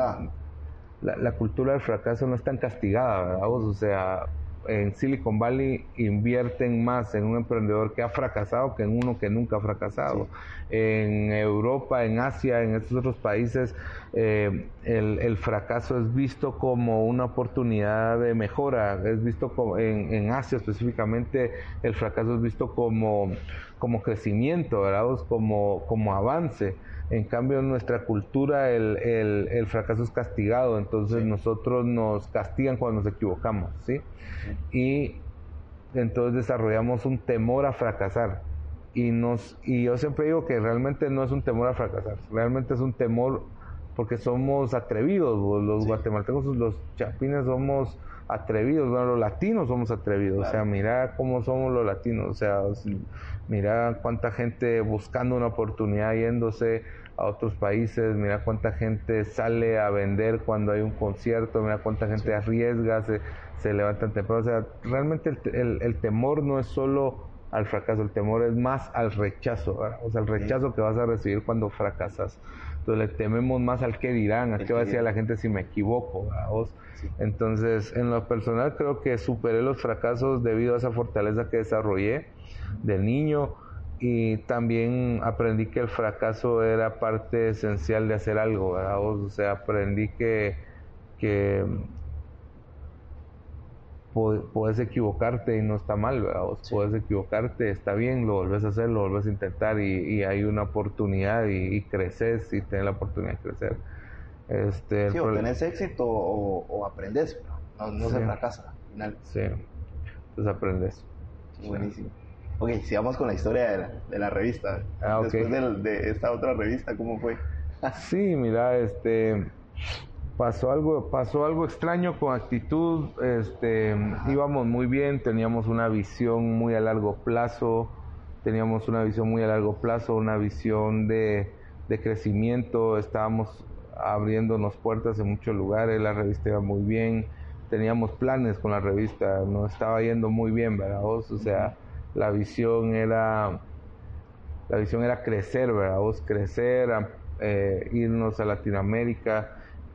la, la cultura del fracaso no es tan castigada, ¿verdad? O sea, en Silicon Valley invierten más en un emprendedor que ha fracasado que en uno que nunca ha fracasado. En Europa, en Asia, en estos otros países, eh, el, el fracaso es visto como una oportunidad de mejora. Es visto como, en, en Asia específicamente, el fracaso es visto como, como crecimiento, ¿verdad? Como, como avance. En cambio, en nuestra cultura el, el- el fracaso es castigado, entonces nosotros nos castigan cuando nos equivocamos, ¿sí? Y entonces desarrollamos un temor a fracasar. Y, nos, y yo siempre digo que realmente no es un temor a fracasar, realmente es un temor porque somos atrevidos, vos, los guatemaltecos, los chapines somos atrevidos, bueno, los latinos somos atrevidos, o sea, mira cómo somos los latinos, o sea, mira cuánta gente buscando una oportunidad yéndose a otros países, mira cuánta gente sale a vender cuando hay un concierto, mira cuánta gente arriesga, se, se levantan temprano, o sea, realmente el, el- el temor no es solo al fracaso, el temor es más al rechazo, ¿verdad? o sea, el rechazo que vas a recibir cuando fracasas. Entonces le tememos más al que dirán, a qué va a decir la gente si me equivoco. Entonces, en lo personal creo que superé los fracasos debido a esa fortaleza que desarrollé de niño y también aprendí que el fracaso era parte esencial de hacer algo, ¿verdad? O sea, aprendí que, que puedes equivocarte y no está mal, ¿verdad? Puedes equivocarte, está bien, lo volvés a hacer, lo volvés a intentar y, hay una oportunidad y, creces y tienes la oportunidad de crecer. Este, sí, o tenés éxito o, aprendes, no, no se fracasa al final. Sí, entonces aprendes. Buenísimo. Ok, sigamos con la historia de la, revista. Ah, Después de, esta otra revista, ¿cómo fue? [LAUGHS] sí, mira, este pasó algo, pasó algo extraño con actitud, este, íbamos muy bien, teníamos una visión muy a largo plazo, teníamos una visión muy a largo plazo, una visión de, crecimiento, estábamos abriéndonos puertas en muchos lugares, la revista iba muy bien, teníamos planes con la revista, nos estaba yendo muy bien, ¿verdad? O sea, la visión era, la visión era crecer, ¿verdad? crecer, eh, irnos a Latinoamérica,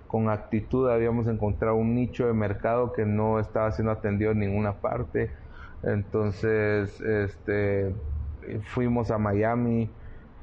con actitud habíamos encontrado un nicho de mercado que no estaba siendo atendido en ninguna parte. Entonces, este, fuimos a Miami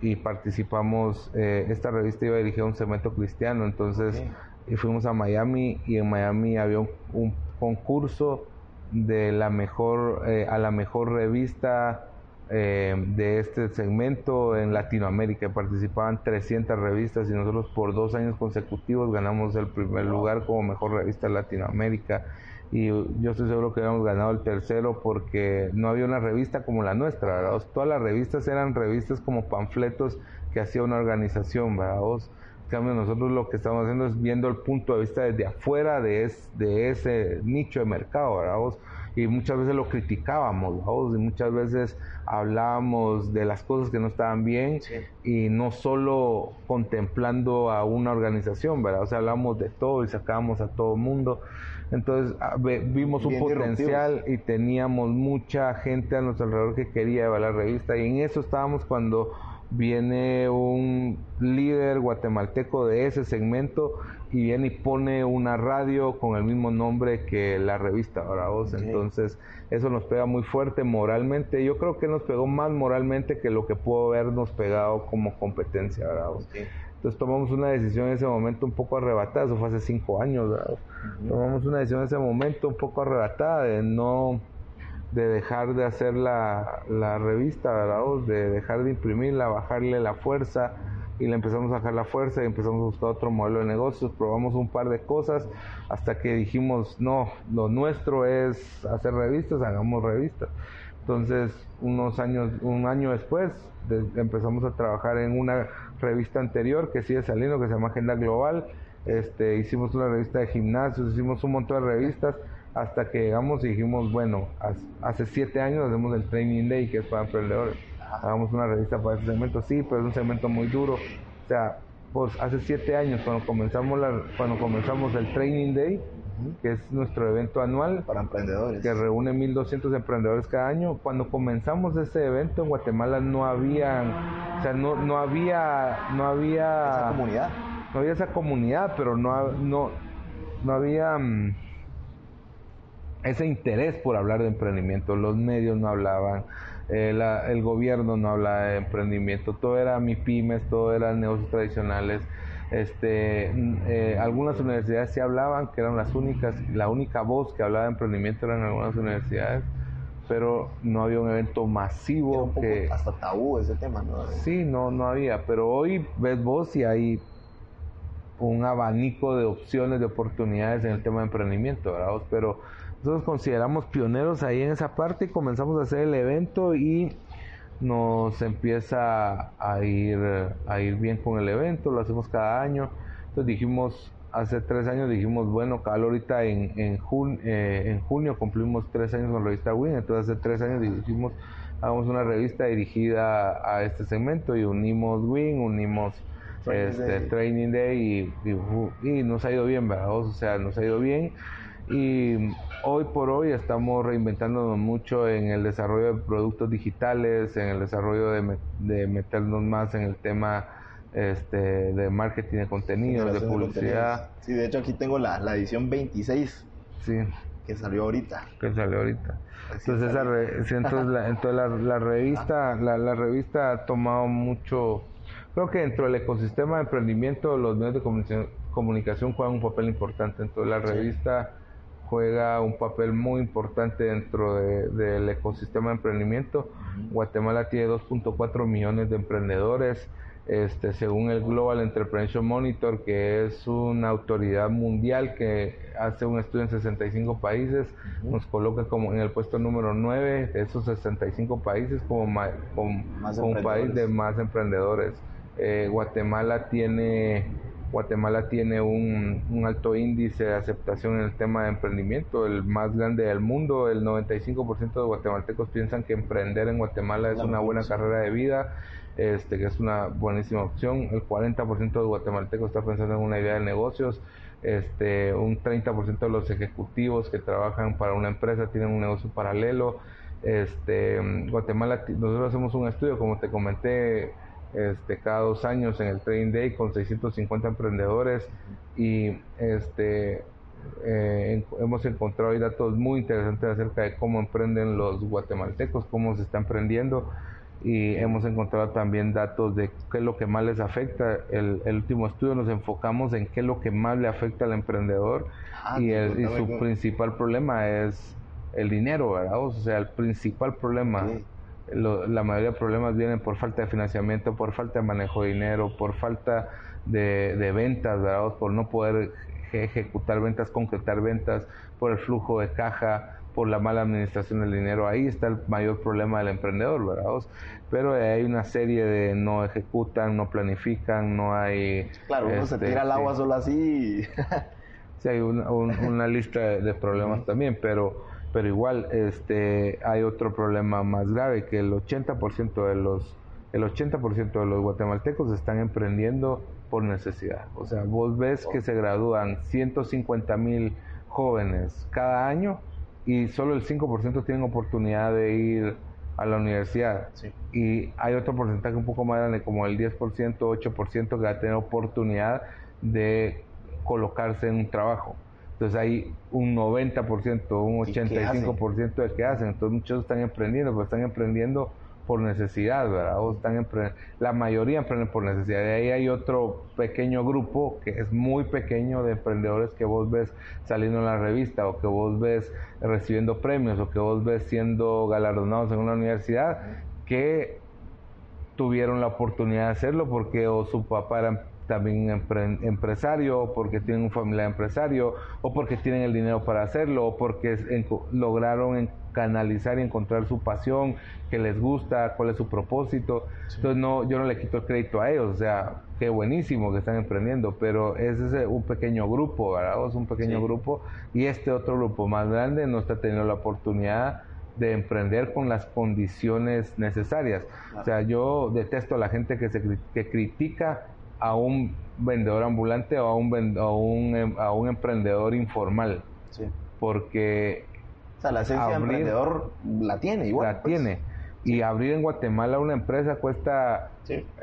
y participamos, eh, esta revista iba dirigida a un cemento cristiano, entonces y fuimos a Miami y en Miami había un, concurso de la mejor, eh, a la mejor revista eh, de este segmento en Latinoamérica. Participaban 300 revistas y nosotros por dos años consecutivos ganamos el primer lugar como mejor revista de Latinoamérica. Y yo estoy seguro que habíamos ganado el tercero porque no había una revista como la nuestra, ¿verdad? Todas las revistas eran revistas como panfletos que hacía una organización, ¿verdad? Cambio, nosotros lo que estamos haciendo es viendo el punto de vista desde afuera de, de ese nicho de mercado, ¿verdad? y muchas veces lo criticábamos, y muchas veces hablábamos de las cosas que no estaban bien y no solo contemplando a una organización, ¿verdad? O sea, hablamos de todo y sacábamos a todo el mundo. Entonces vimos un potencial y teníamos mucha gente a nuestro alrededor que quería llevar la revista y en eso estábamos cuando viene un líder guatemalteco de ese segmento y viene y pone una radio con el mismo nombre que la revista, ¿verdad? Entonces, eso nos pega muy fuerte moralmente. Yo creo que nos pegó más moralmente que lo que pudo habernos pegado como competencia, ¿verdad? Entonces tomamos una decisión en ese momento un poco arrebatada, eso fue hace cinco años, ¿verdad? Tomamos una decisión en ese momento un poco arrebatada de no de dejar de hacer la, la revista. De dejar de imprimirla, bajarle la fuerza y le empezamos a bajar la fuerza y empezamos a buscar otro modelo de negocios, probamos un par de cosas hasta que dijimos, no, lo nuestro es hacer revistas, hagamos revistas. Entonces, unos años, un año después, empezamos a trabajar en una revista anterior que sigue saliendo, que se llama Agenda Global. Este, hicimos una revista de gimnasios, hicimos un montón de revistas hasta que llegamos y dijimos, bueno, hace siete años hacemos el Training Day, que es para emprendedores. Hagamos una revista para ese segmento, sí, pero es un segmento muy duro. O sea, pues hace siete años, cuando comenzamos, la, cuando comenzamos el Training Day, que es nuestro evento anual. Para emprendedores. Que reúne 1.200 emprendedores cada año. Cuando comenzamos ese evento en Guatemala no había, o sea, no, no había, no había... Esa comunidad. No había esa comunidad, pero no, no, no había... Ese interés por hablar de emprendimiento. Los medios no hablaban, eh, el gobierno no hablaba de emprendimiento, todo era mi pymes, todo eran negocios tradicionales. Este, eh, algunas universidades sí hablaban, que eran las únicas, la única voz que hablaba de emprendimiento eran algunas universidades, pero no había un evento masivo. que, hasta tabú ese tema, ¿no? Sí, no, no había, pero hoy ves vos y hay un abanico de opciones, de oportunidades en el tema de emprendimiento, ¿verdad? Pero nosotros consideramos pioneros ahí en esa parte y comenzamos a hacer el evento y nos empieza a ir, a ir bien con el evento, lo hacemos cada año. Entonces dijimos, hace tres años dijimos, bueno, cada ahorita en, en, eh, en junio cumplimos tres años con la revista Win, entonces hace tres años dijimos, hagamos una revista dirigida a este segmento y unimos Win, unimos Training este, Day, Training Day y, y, nos ha ido bien, ¿verdad? O sea, nos ha ido bien y hoy por hoy estamos reinventándonos mucho en el desarrollo de productos digitales, en el desarrollo de, meternos más en el tema este, de marketing de contenido, de publicidad. Sí, de hecho aquí tengo la, edición 26. Sí. Que salió ahorita. Que salió ahorita. entonces, la, revista, la, revista ha tomado mucho, creo que dentro del ecosistema de emprendimiento los medios de comunicación, juegan un papel importante. Entonces la revista juega un papel muy importante dentro del ecosistema de emprendimiento. Guatemala tiene 2.4 millones de emprendedores. Este, según el Global Entrepreneurship Monitor, que es una autoridad mundial que hace un estudio en 65 países, nos coloca como en el puesto número 9 de esos 65 países como, un país de más emprendedores. Eh, Guatemala tiene Guatemala tiene un, un, alto índice de aceptación en el tema de emprendimiento, el más grande del mundo. El 95% de guatemaltecos piensan que emprender en Guatemala es una buena carrera de vida, este, que es una buenísima opción. El 40% de guatemaltecos está pensando en una idea de negocios. Este, un 30% de los ejecutivos que trabajan para una empresa tienen un negocio paralelo. Este, Guatemala, nosotros hacemos un estudio, como te comenté, este, cada dos años en el Trading Day con 650 emprendedores y este, eh, hemos encontrado datos muy interesantes acerca de cómo emprenden los guatemaltecos, cómo se está emprendiendo y hemos encontrado también datos de qué es lo que más les afecta. El, el último estudio nos enfocamos en qué es lo que más le afecta al emprendedor ah, y, y, su principal problema es el dinero, ¿verdad? O sea, el principal problema la mayoría de problemas vienen por falta de financiamiento, por falta de manejo de dinero, por falta de, ventas, ¿verdad? por no poder ejecutar ventas, concretar ventas, por el flujo de caja, por la mala administración del dinero. Ahí está el mayor problema del emprendedor, ¿verdad? Pero hay una serie de no ejecutan, no planifican, no hay... Claro, uno se este, tira al agua solo así. sí, hay una, lista de, problemas también, pero pero igual este hay otro problema más grave que el 80% de los el 80% de los guatemaltecos están emprendiendo por necesidad. O sea, vos ves que se gradúan 150 mil jóvenes cada año y solo el 5% tienen oportunidad de ir a la universidad. Y hay otro porcentaje un poco más grande, como el 10%, 8% que va a tener oportunidad de colocarse en un trabajo. Entonces hay un 90%, un 85% de que hacen. Entonces muchos están emprendiendo, pero están emprendiendo por necesidad, ¿verdad? O están la mayoría emprenden por necesidad. De ahí hay otro pequeño grupo que es muy pequeño de emprendedores que vos ves saliendo en la revista o que vos ves recibiendo premios o que vos ves siendo galardonados en una universidad que tuvieron la oportunidad de hacerlo porque o su papá era también empresario, porque tienen un familiar empresario, o porque tienen el dinero para hacerlo, o porque lograron canalizar y encontrar su pasión, que les gusta, cuál es su propósito. Entonces no, yo no le quito el crédito a ellos, o sea, qué buenísimo que están emprendiendo, pero ese es un pequeño grupo, ¿verdad? Es un pequeño grupo y este otro grupo más grande no está teniendo la oportunidad de emprender con las condiciones necesarias. O sea, yo detesto a la gente que, se, que critica a un vendedor ambulante o a un, a un, em, a un emprendedor informal. Sí. Porque... O sea, la esencia de emprendedor la tiene igual. La pues. tiene. Y abrir en Guatemala una empresa cuesta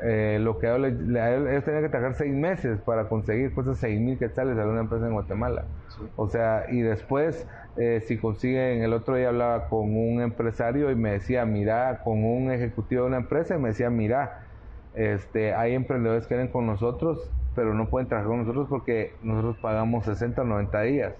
eh, lo que ellos tenían que trabajar seis meses para conseguir, cuesta seis mil quetzales a una empresa en Guatemala. O sea, y después, eh, si consiguen, el otro día hablaba con un empresario y me decía, mira, con un ejecutivo de una empresa y me decía, mira, este, hay emprendedores que vienen con nosotros, pero no pueden trabajar con nosotros porque nosotros pagamos 60 o 90 días.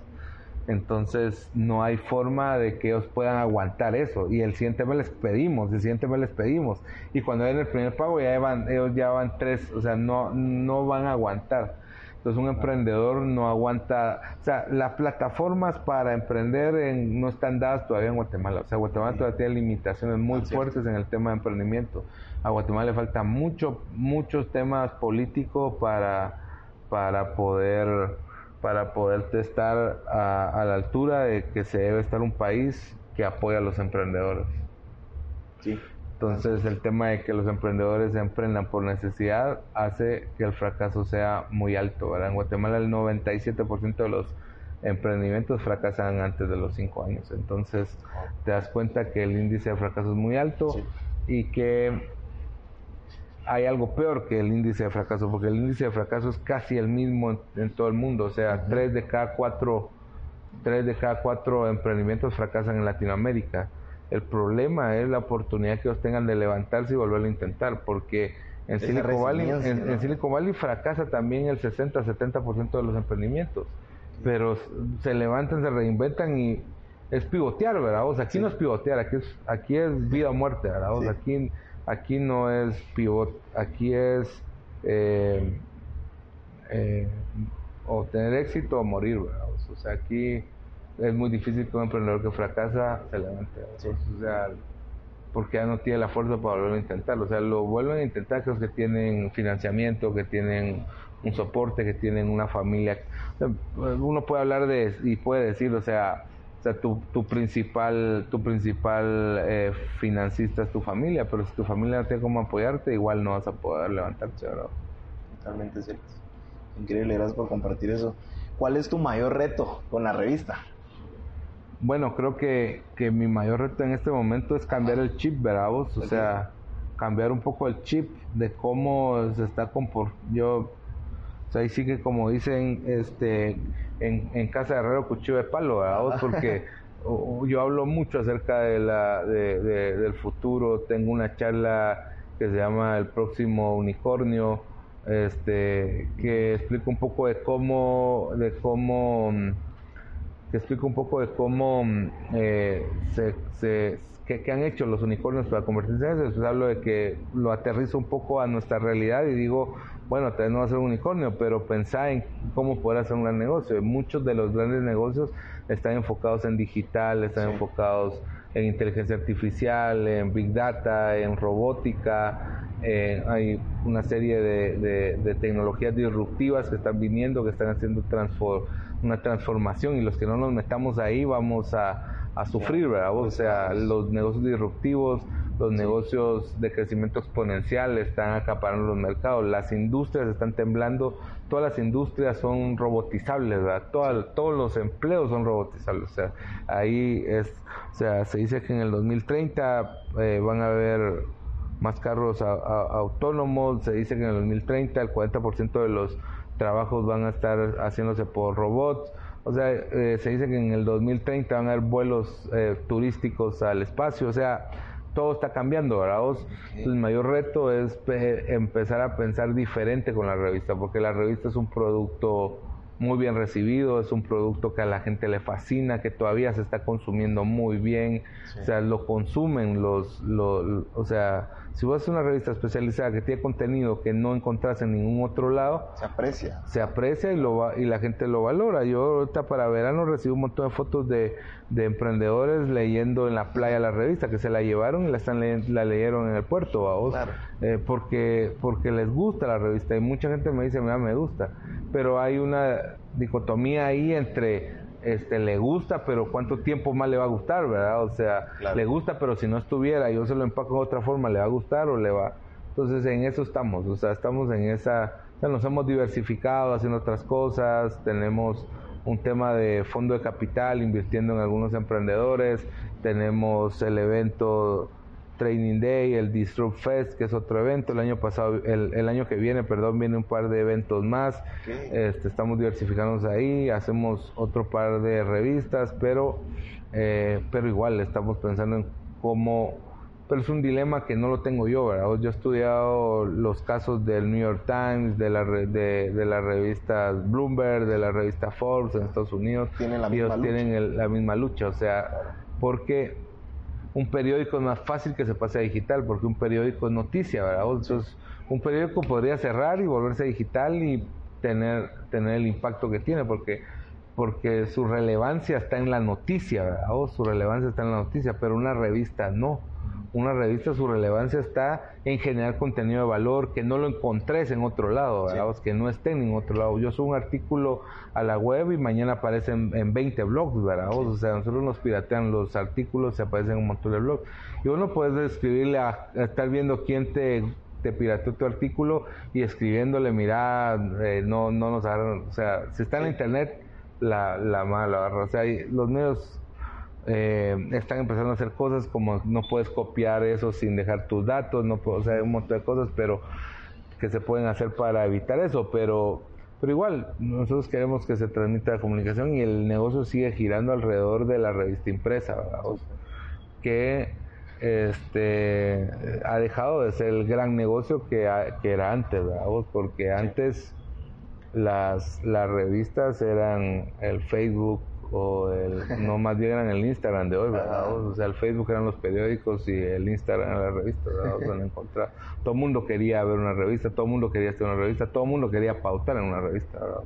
Entonces no hay forma de que ellos puedan aguantar eso. Y el siguiente mes les pedimos, el siguiente mes les pedimos. Y cuando ven el primer pago ya van, ellos ya van tres, o sea, no, no van a aguantar. Entonces un emprendedor no aguanta, o sea, las plataformas para emprender no están dadas todavía en Guatemala. O sea, Guatemala todavía tiene limitaciones muy fuertes en el tema de emprendimiento. A Guatemala le falta mucho, muchos temas políticos para, para poder para poder estar a, la altura de que se debe estar un país que apoya a los emprendedores. Sí. Entonces el tema de que los emprendedores emprendan por necesidad hace que el fracaso sea muy alto. En Guatemala el 97% de los emprendimientos fracasan antes de los 5 años. Entonces te das cuenta que el índice de fracaso es muy alto y que hay algo peor que el índice de fracaso, porque el índice de fracaso es casi el mismo en, todo el mundo. O sea, 3 de cada 4 tres de cada cuatro emprendimientos fracasan en Latinoamérica. El problema es la oportunidad que ellos tengan de levantarse y volverlo a intentar, porque en Silicon, Valley, en, Silicon Valley fracasa también el 60-70% de los emprendimientos. pero se levantan, se reinventan y es pivotear, ¿verdad? O sea, aquí no es pivotear, aquí es, aquí es vida o muerte, ¿verdad? O sea, aquí, aquí no es pivot, aquí es eh, eh, o tener éxito o morir. O sea, aquí es muy difícil que un emprendedor que fracasa se levante, o sea, porque ya no tiene la fuerza para volver a intentarlo. O sea, lo vuelven a intentar los que tienen financiamiento, que tienen un soporte, que tienen una familia. uno puede hablar de y puede decir, o sea, o sea, tu, tu principal, tu principal eh, financista es tu familia, pero si tu familia no tiene cómo apoyarte, igual no vas a poder levantarte, ¿verdad? Totalmente cierto. Increíble, gracias por compartir eso. ¿Cuál es tu mayor reto con la revista? Bueno, creo que, que mi mayor reto en este momento es cambiar el chip, ¿verdad? O sea, cambiar un poco el chip de cómo se está comportando. Yo, o sea, ahí sí que como dicen, este en, en Casa de Herrero Cuchillo de Palo, ¿verdad? Porque [LAUGHS] yo hablo mucho acerca de la, de, del futuro, tengo una charla que se llama El próximo unicornio, este, que explica un poco de cómo, de cómo, que explica un poco de cómo eh, se, se que, han hecho los unicornios para convertirse en eso. Hablo de que lo aterrizo un poco a nuestra realidad y digo, bueno, tal vez no va a ser un unicornio, pero pensá en cómo poder hacer un gran negocio. Muchos de los grandes negocios están enfocados en digital, están enfocados en inteligencia artificial, en big data, en robótica. Eh, hay una serie de, tecnologías disruptivas que están viniendo, que están haciendo una transformación y los que no nos metamos ahí vamos a, a sufrir, ¿verdad? O sea, los negocios disruptivos los negocios de crecimiento exponencial están acaparando los mercados, las industrias están temblando, todas las industrias son robotizables, ¿verdad? todos los empleos son robotizables, o sea, ahí es, o sea, se dice que en el 2030 eh, van a haber más carros autónomos, se dice que en el 2030 el 40% de los trabajos van a estar haciéndose por robots, o sea, eh, se dice que en el 2030 van a haber vuelos eh, turísticos al espacio, o sea, todo está cambiando, ¿verdad? el mayor reto es empezar a pensar diferente con la revista, porque la revista es un producto muy bien recibido, es un producto que a la gente le fascina, que todavía se está consumiendo muy bien, o sea, lo consumen los, los, o sea, si vos haces una revista especializada que tiene contenido que no encontrás en ningún otro lado, se aprecia. Se aprecia y, lo y la gente lo valora. Yo ahorita para verano recibo un montón de fotos de, de emprendedores leyendo en la playa la revista, que se la llevaron y la, están la leyeron en el puerto, vos, eh, porque, porque les gusta la revista. Y mucha gente me dice, mira, me gusta. Pero hay una dicotomía ahí entre este le gusta, pero cuánto tiempo más le va a gustar, ¿verdad? O sea, le gusta, pero si no estuviera, yo se lo empaco de otra forma, le va a gustar o le va. Entonces, en eso estamos, o sea, estamos en esa, o sea, nos hemos diversificado haciendo otras cosas, tenemos un tema de fondo de capital invirtiendo en algunos emprendedores, tenemos el evento Training Day, el Disrupt Fest, que es otro evento. El año pasado, el, el año que viene, perdón, viene un par de eventos más. Este, estamos diversificándonos ahí, hacemos otro par de revistas, pero, eh, pero igual estamos pensando en cómo. Pero es un dilema que no lo tengo yo, ¿verdad? Yo he estudiado los casos del New York Times, de la, de, de las revistas Bloomberg, de la revista Forbes en Estados Unidos. Tienen la misma ellos tienen la misma lucha, o sea, porque un periódico es más fácil que se pase a digital, porque un periódico es noticia, ¿verdad? Entonces, un periódico podría cerrar y volverse digital y tener, tener el impacto que tiene, porque, porque su relevancia está en la noticia, ¿verdad? O su relevancia está en la noticia, pero una revista no una revista, su relevancia está en generar contenido de valor que no lo encontres en otro lado, que no esté en otro lado. Yo subo un artículo a la web y mañana aparece en, 20 blogs, ¿verdad? O sea, nosotros nos piratean los artículos y aparecen en un montón de blogs. Y uno puede escribirle a, estar viendo quién te te pirateó tu artículo y escribiéndole, mira, eh, no, no nos agarran, o sea, si está en internet, la, la mala, o sea, los medios eh, están empezando a hacer cosas como no puedes copiar eso sin dejar tus datos, no puedo, o sea, un montón de cosas, pero que se pueden hacer para evitar eso, pero pero igual, nosotros queremos que se transmita la comunicación y el negocio sigue girando alrededor de la revista impresa, ¿verdad? que este ha dejado de ser el gran negocio que, que era antes, ¿verdad? porque antes las, las revistas eran el Facebook o el, [LAUGHS] no más bien eran el Instagram de hoy, ¿verdad? O sea, el Facebook eran los periódicos y el Instagram eran las revistas, ¿verdad? [LAUGHS] Encontrar. Todo el mundo quería ver una revista, todo el mundo quería en una revista, todo el mundo quería pautar en una revista, ¿verdad?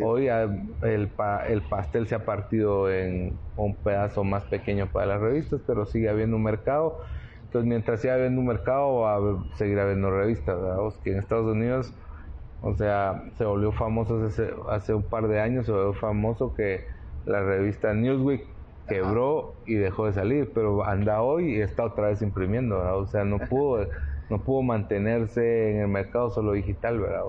Hoy el, el pastel se ha partido en un pedazo más pequeño para las revistas, pero sigue habiendo un mercado. Entonces, mientras siga habiendo un mercado, va a seguir habiendo revistas, ¿verdad? Que en Estados Unidos, o sea, se volvió famoso hace, hace un par de años, se volvió famoso que la revista Newsweek quebró y dejó de salir, pero anda hoy y está otra vez imprimiendo, ¿verdad? O sea, no [LAUGHS] pudo, no pudo mantenerse en el mercado solo digital, ¿verdad?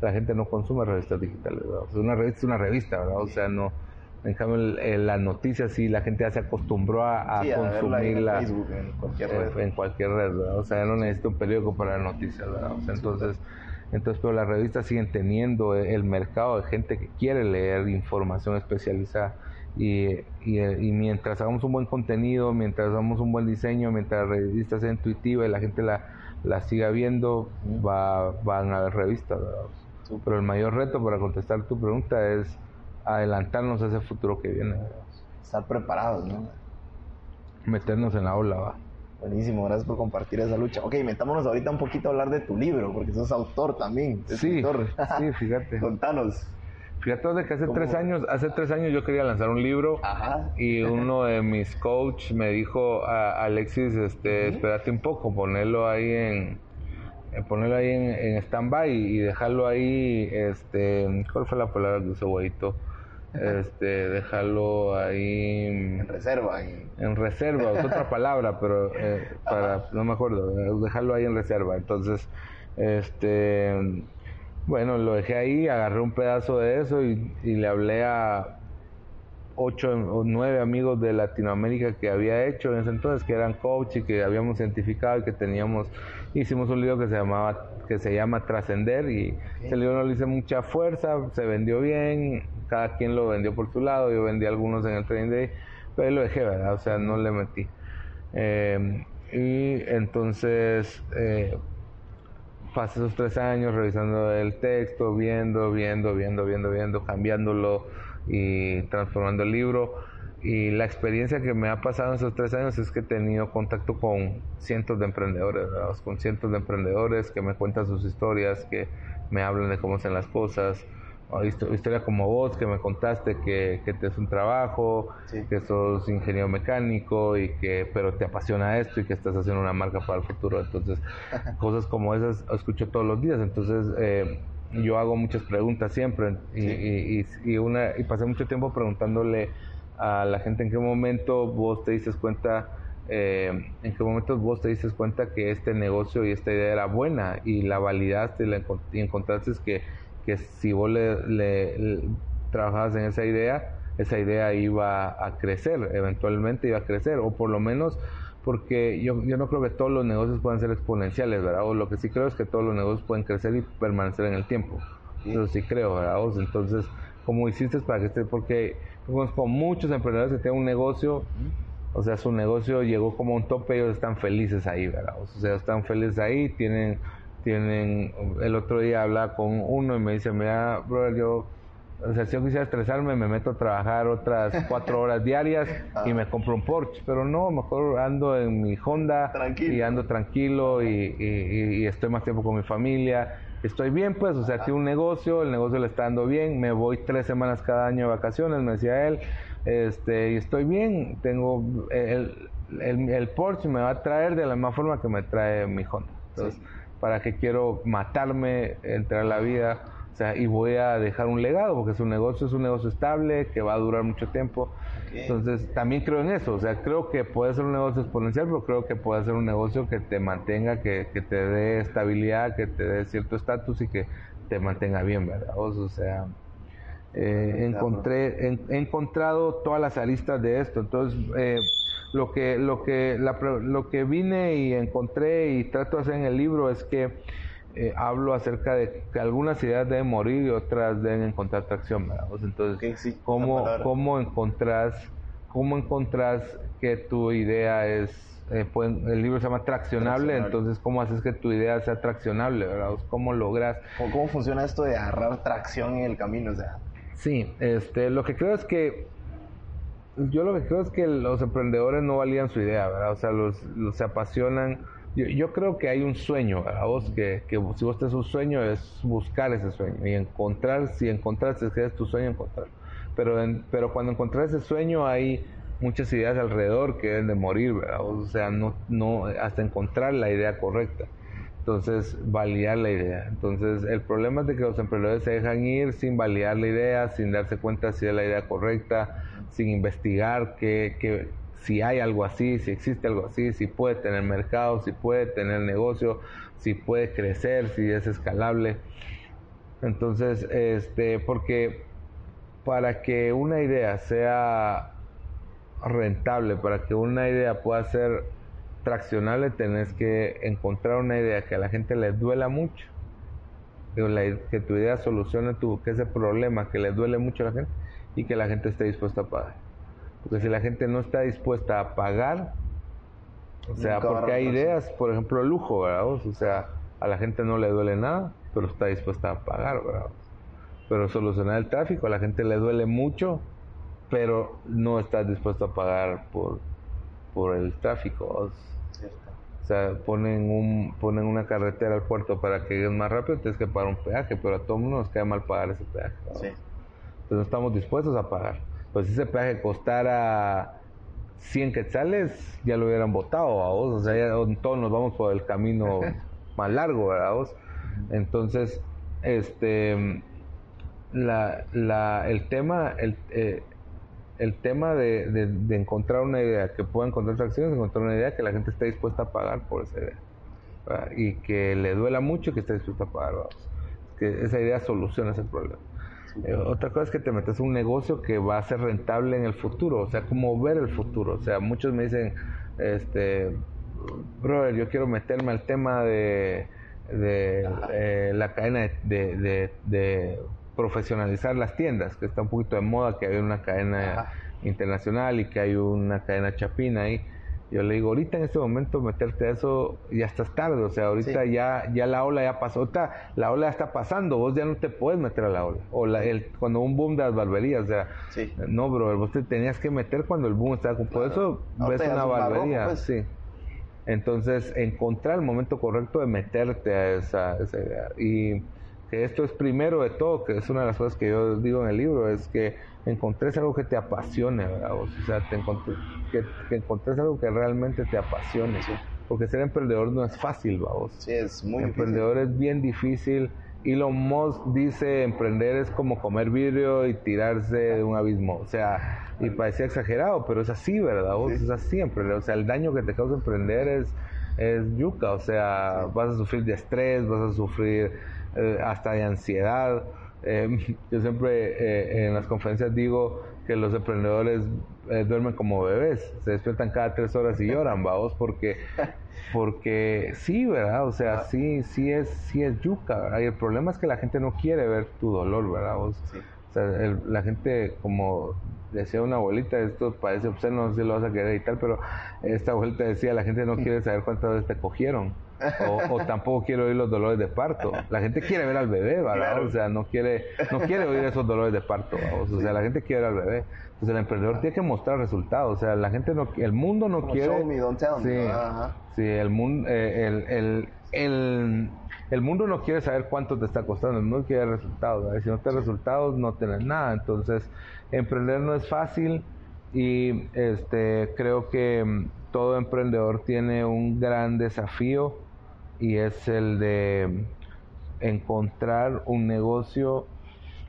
La gente no consume revistas digitales, ¿verdad? una revista es una revista, ¿verdad? O sea, no... En cambio, las noticias sí, la gente ya se acostumbró a, consumirla en, en, cualquier red. En, cualquier red, ¿verdad? O sea, ya no necesito un periódico para las noticias, ¿verdad? O sea, entonces, entonces, pero las revistas siguen teniendo el mercado de gente que quiere leer información especializada. Y, y, mientras hagamos un buen contenido, mientras hagamos un buen diseño, mientras la revista sea intuitiva y la gente la, la siga viendo, va, van a haber revistas. Pero el mayor reto para contestar tu pregunta es adelantarnos a ese futuro que viene. Estar preparados, ¿no? Meternos en la ola, va. Buenísimo, gracias por compartir esa lucha. Ok, metámonos ahorita un poquito a hablar de tu libro, porque sos autor también. Sí, sí, fíjate. [LAUGHS] Contanos. Fíjate que hace tres años, hace tres años yo quería lanzar un libro y uno de mis coach me dijo a Alexis, este, espérate un poco, ponerlo ahí en, ponerlo ahí en, en stand-by y dejarlo ahí, este, ¿cuál fue la palabra que usó Guayito? Este, dejarlo ahí en reserva. En, reserva, es otra palabra, pero eh, para, no me acuerdo, dejarlo ahí en reserva. Entonces, este, bueno, lo dejé ahí, agarré un pedazo de eso y, y le hablé a ocho o nueve amigos de Latinoamérica que había hecho en ese entonces, que eran coach y que habíamos identificado y que teníamos, hicimos un libro que se llamaba, que se llama Trascender y ese libro no le hice mucha fuerza, se vendió bien, cada quien lo vendió por su lado, yo vendí algunos en el trading day, pero lo dejé, ¿verdad? O sea, no le metí. Eh, y entonces eh, pasé esos tres años revisando el texto, viendo, viendo, viendo, viendo, viendo, cambiándolo y transformando el libro. Y la experiencia que me ha pasado en esos tres años es que he tenido contacto con cientos de emprendedores, con cientos de emprendedores que me cuentan sus historias, que me hablan de cómo hacen las cosas. Historia como vos que me contaste que, que te es un trabajo, que sos ingeniero mecánico y que pero te apasiona esto y que estás haciendo una marca para el futuro. Entonces, [LAUGHS] cosas como esas escucho todos los días. Entonces, eh, yo hago muchas preguntas siempre y, y, una, y pasé mucho tiempo preguntándole a la gente en qué momento vos te dices cuenta, eh, en qué momento vos te dices cuenta que este negocio y esta idea era buena y la validaste y, encontraste que, que si vos le, le, trabajabas en esa idea, esa idea iba a crecer, eventualmente iba a crecer, o por lo menos porque yo, yo no creo que todos los negocios puedan ser exponenciales, ¿verdad? O lo que sí creo es que todos los negocios pueden crecer y permanecer en el tiempo. Eso sí creo, ¿verdad? entonces, ¿cómo hiciste para que esté? Porque conozco muchos emprendedores que tienen un negocio, o sea, su negocio llegó como un tope ellos están felices ahí, ¿verdad? O sea, están felices ahí, tienen, tienen, el otro día hablaba con uno y me dice, mira, brother, yo o sea, si yo quisiera estresarme, me meto a trabajar otras [LAUGHS] cuatro horas diarias y me compro un Porsche. Pero no, mejor ando en mi Honda y ando tranquilo y, estoy más tiempo con mi familia. Estoy bien, pues, o sea, tengo un negocio, el negocio le está dando bien. Me voy tres semanas cada año de vacaciones, me decía él. Este, y estoy bien. Tengo el, el, Porsche me va a traer de la misma forma que me trae mi Honda. Entonces, ¿para qué quiero matarme, entrar a la vida? O sea, y voy a dejar un legado, porque su negocio es un negocio estable, que va a durar mucho tiempo. Entonces, también creo en eso. O sea, creo que puede ser un negocio exponencial, pero creo que puede ser un negocio que te mantenga, que, que te dé estabilidad, que te dé cierto estatus y que te mantenga bien, ¿verdad? O sea, eh, encontré, he encontrado todas las aristas de esto. Entonces, eh, lo que, lo que, lo que vine y encontré y trato de hacer en el libro es que eh, hablo acerca de que algunas ideas deben morir y otras deben encontrar tracción, ¿verdad? Entonces, ¿cómo, ¿cómo, encontrás, ¿cómo encontrás que tu idea es eh, pueden, el libro se llama traccionable, Traccionable. entonces cómo haces que tu idea sea traccionable, ¿verdad? ¿Cómo logras? ¿Cómo, cómo funciona esto de agarrar tracción en el camino? O sea, Sí, este, lo que creo es que yo lo que creo es que los emprendedores no valían su idea, ¿verdad? O sea, los, se apasionan. Yo, yo creo que hay un sueño, ¿verdad? Vos, que, que si vos tenés un sueño es buscar ese sueño y encontrar, si encontraste que es tu sueño, encontrar. Pero, en- pero cuando encontrás ese sueño hay muchas ideas alrededor que deben de morir, ¿verdad? O sea, no, no, hasta encontrar la idea correcta. Entonces, validar la idea. Entonces, el problema es de que los emprendedores se dejan ir sin validar la idea, sin darse cuenta si es la idea correcta, sin investigar que, que si hay algo así, si existe algo así, si puede tener mercado, si puede tener negocio, si puede crecer, si es escalable. Entonces, este, porque para que una idea sea rentable, para que una idea pueda ser traccionable, tenés que encontrar una idea que a la gente le duela mucho, que, tu idea solucione tu, que ese problema que le duele mucho a la gente y que la gente esté dispuesta a pagar. Porque si la gente no está dispuesta a pagar, o sea, Nunca porque hay ideas, por ejemplo, el lujo, ¿verdad? O sea, a la gente no le duele nada, pero está dispuesta a pagar, ¿verdad? Pero solucionar el tráfico, a la gente le duele mucho, pero no está dispuesto a pagar por, por el tráfico. O sea, ponen, un, ponen una carretera al puerto para que lleguen más rápido, tienes que pagar un peaje, pero a todo mundo nos queda mal pagar ese peaje. ¿verdad? sí. Entonces no estamos dispuestos a pagar. Pues si ese peaje costara 100 quetzales, ya lo hubieran votado a vos. O sea, ya todos nos vamos por el camino [LAUGHS] más largo, ¿verdad? vos? Entonces, este, la, la, el tema, el, eh, el tema de, de- de encontrar una idea que pueda encontrar tracción es encontrar una idea que la gente esté dispuesta a pagar por esa idea. ¿verdad? Y que le duela mucho y que esté dispuesta a pagar. vamos. Que esa idea soluciona ese problema. Eh, otra cosa es que te metes a un negocio que va a ser rentable en el futuro, o sea, como ver el futuro. O sea, muchos me dicen, este, brother, yo quiero meterme al tema de, de eh, la cadena de, de- de- de profesionalizar las tiendas, que está un poquito de moda, que hay una cadena Ajá. internacional y que hay una cadena chapina ahí. Yo le digo, ahorita en este momento meterte a eso ya estás tarde, o sea, ahorita Sí. ya, ya la ola ya pasó, ahorita la ola ya está pasando, vos ya no te puedes meter a la ola. O la, el, cuando un boom de las barberías, o sea, Sí. no, bro, vos te tenías que meter cuando el boom estaba con Por eso Ahorita ves una un barbería, pues. sí. Entonces, encontrar el momento correcto de meterte a esa, esa idea. Y que esto es primero de todo, que es una de las cosas que yo digo en el libro, es que encontres algo que te apasione, ¿verdad? O sea, te encontré- que, que encontres algo que realmente te apasione. Porque ser emprendedor no es fácil, vamos. Sí, es muy difícil. Emprendedor es bien difícil. Elon Musk dice emprender es como comer vidrio y tirarse de un abismo. O sea, y parecía exagerado, pero es así, ¿verdad? Vos? Sí. Es así emprender. O sea, el daño que te causa emprender es, es yuca. O sea, vas a sufrir de estrés, vas a sufrir eh, hasta de ansiedad. Eh, [LAUGHS] yo siempre eh, en las conferencias digo que los emprendedores eh, duermen como bebés, se despiertan cada tres horas y lloran, vamos, porque [LAUGHS] porque sí, ¿verdad? O sea, sí, sí es, sí es yuca, ¿verdad? Y el problema es que la gente no quiere ver tu dolor, ¿verdad? vos? Sí. O sea, el- la gente, como decía una abuelita, esto parece obsceno, no sé si lo vas a querer y tal, pero esta abuelita decía, la gente no quiere saber cuántas veces te cogieron. O, o tampoco quiere oír los dolores de parto. La gente quiere ver al bebé, ¿verdad? Claro. O sea, no quiere, no quiere oír esos dolores de parto. O sea, la gente quiere ver al bebé. Entonces el emprendedor tiene que mostrar resultados. O sea, la gente no, el mundo no Como quiere. show me, don't tell me, Sí, ¿no? Ajá. sí, el mundo, el, el, el, el mundo no quiere saber cuánto te está costando, el mundo quiere resultados. Si no tienes resultados, no tienes nada. Entonces, emprender no es fácil y este creo que mm, todo emprendedor tiene un gran desafío y es el de encontrar un negocio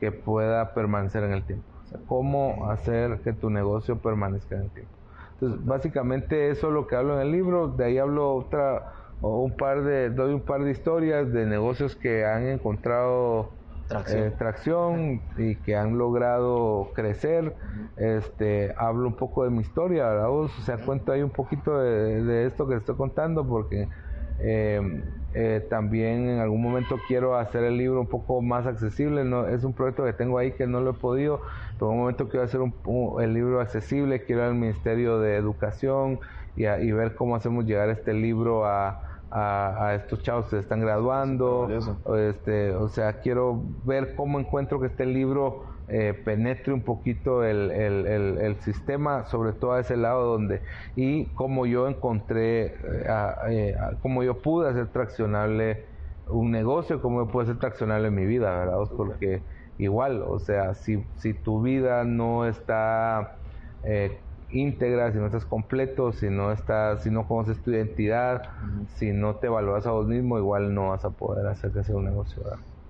que pueda permanecer en el tiempo. O sea, cómo hacer que tu negocio permanezca en el tiempo. Entonces, básicamente eso es lo que hablo en el libro. De ahí hablo otra, o un par de, doy un par de historias de negocios que han encontrado Tracción. eh, tracción y que han logrado crecer. Este, hablo un poco de mi historia, ¿verdad? vos? O sea, cuento ahí un poquito de, de esto que estoy contando porque eh, eh, también en algún momento quiero hacer el libro un poco más accesible. No, es un proyecto que tengo ahí que no lo he podido, pero en un momento quiero hacer un- un- el libro accesible, quiero ir al Ministerio de Educación, y, y ver cómo hacemos llegar este libro a, a, estos chavos que se están graduando. Este, o sea, quiero ver cómo encuentro que este libro eh, penetre un poquito el, el, el, sistema, sobre todo a ese lado donde, y cómo yo encontré, eh, eh, cómo yo pude hacer traccionable un negocio, cómo yo pude hacer traccionable mi vida, ¿verdad? Porque igual, o sea, si, si tu vida no está eh, íntegra, si no estás completo, si no estás, si no conoces tu identidad, si no te valoras a vos mismo, igual no vas a poder hacer sea un negocio.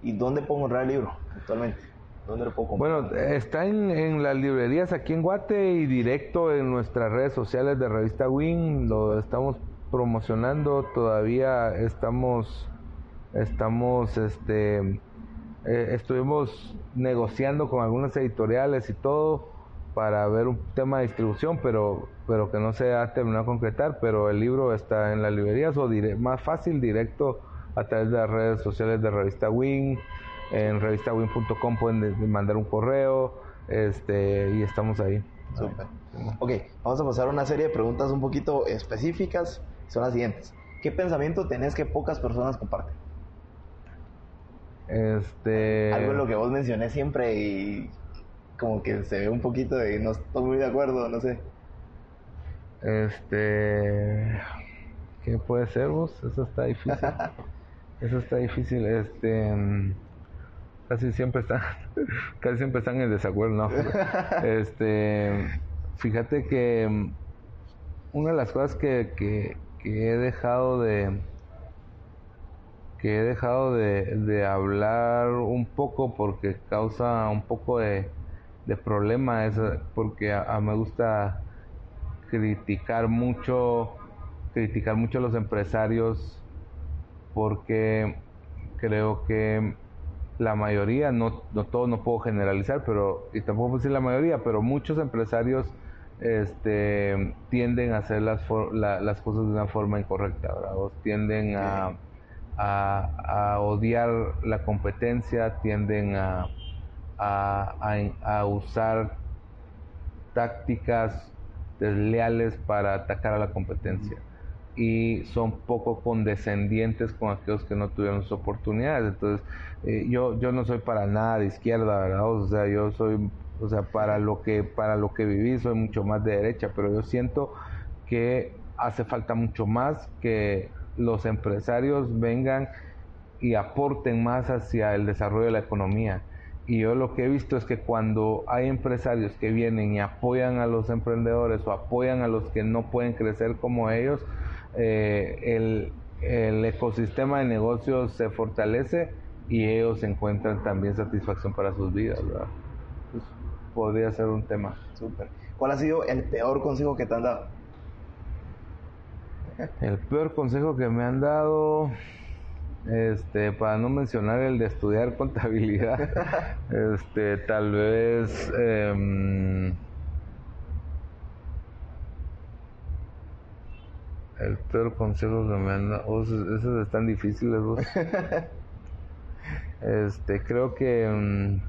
¿Y dónde puedo comprar el libro actualmente? ¿Dónde lo puedo comprar? Bueno, está en, en, las librerías aquí en Guate y directo en nuestras redes sociales de Revista Win. Lo estamos promocionando. Todavía estamos, estamos, este, eh, estuvimos negociando con algunas editoriales y todo para ver un tema de distribución, pero, pero que no se ha terminado de concretar, pero el libro está en las librerías o más fácil, directo a través de las redes sociales de Revista Wing, en revistawin.com pueden mandar un correo este, y estamos ahí. Super. Ok, vamos a pasar a una serie de preguntas un poquito específicas, son las siguientes. ¿Qué pensamiento tenés que pocas personas comparten? Este... Algo en lo que vos mencioné siempre y como que se ve un poquito de no estoy muy de acuerdo, no sé. Este, ¿qué puede ser vos? Eso está difícil. [LAUGHS] Eso está difícil. Este, casi siempre están, [LAUGHS] casi siempre están en desacuerdo, ¿no? [LAUGHS] Este, fíjate que una de las cosas que, que, que he dejado de que he dejado de, de hablar un poco porque causa un poco de, de problema es porque a, me gusta criticar mucho criticar mucho a los empresarios porque creo que la mayoría no, no todo no puedo generalizar pero y tampoco puedo decir la mayoría pero muchos empresarios este tienden a hacer las, las cosas de una forma incorrecta o tienden a, a odiar la competencia tienden a a, usar tácticas desleales para atacar a la competencia y son poco condescendientes con aquellos que no tuvieron sus oportunidades. Entonces, eh, yo, yo no soy para nada de izquierda, ¿verdad? O sea, yo soy, o sea, para lo que, para lo que viví soy mucho más de derecha, pero yo siento que hace falta mucho más que los empresarios vengan y aporten más hacia el desarrollo de la economía y yo lo que he visto es que cuando hay empresarios que vienen y apoyan a los emprendedores o apoyan a los que no pueden crecer como ellos, eh, el, el, ecosistema de negocios se fortalece y ellos encuentran también satisfacción para sus vidas. ¿verdad? podría ser un tema. Súper. ¿Cuál ha sido el peor consejo que te han dado? El peor consejo que me han dado este, para no mencionar el de estudiar [LAUGHS] contabilidad, este, tal vez em, el peor consejo que me han dado, oh, esos, están difíciles, vos. [LAUGHS] este, creo que em,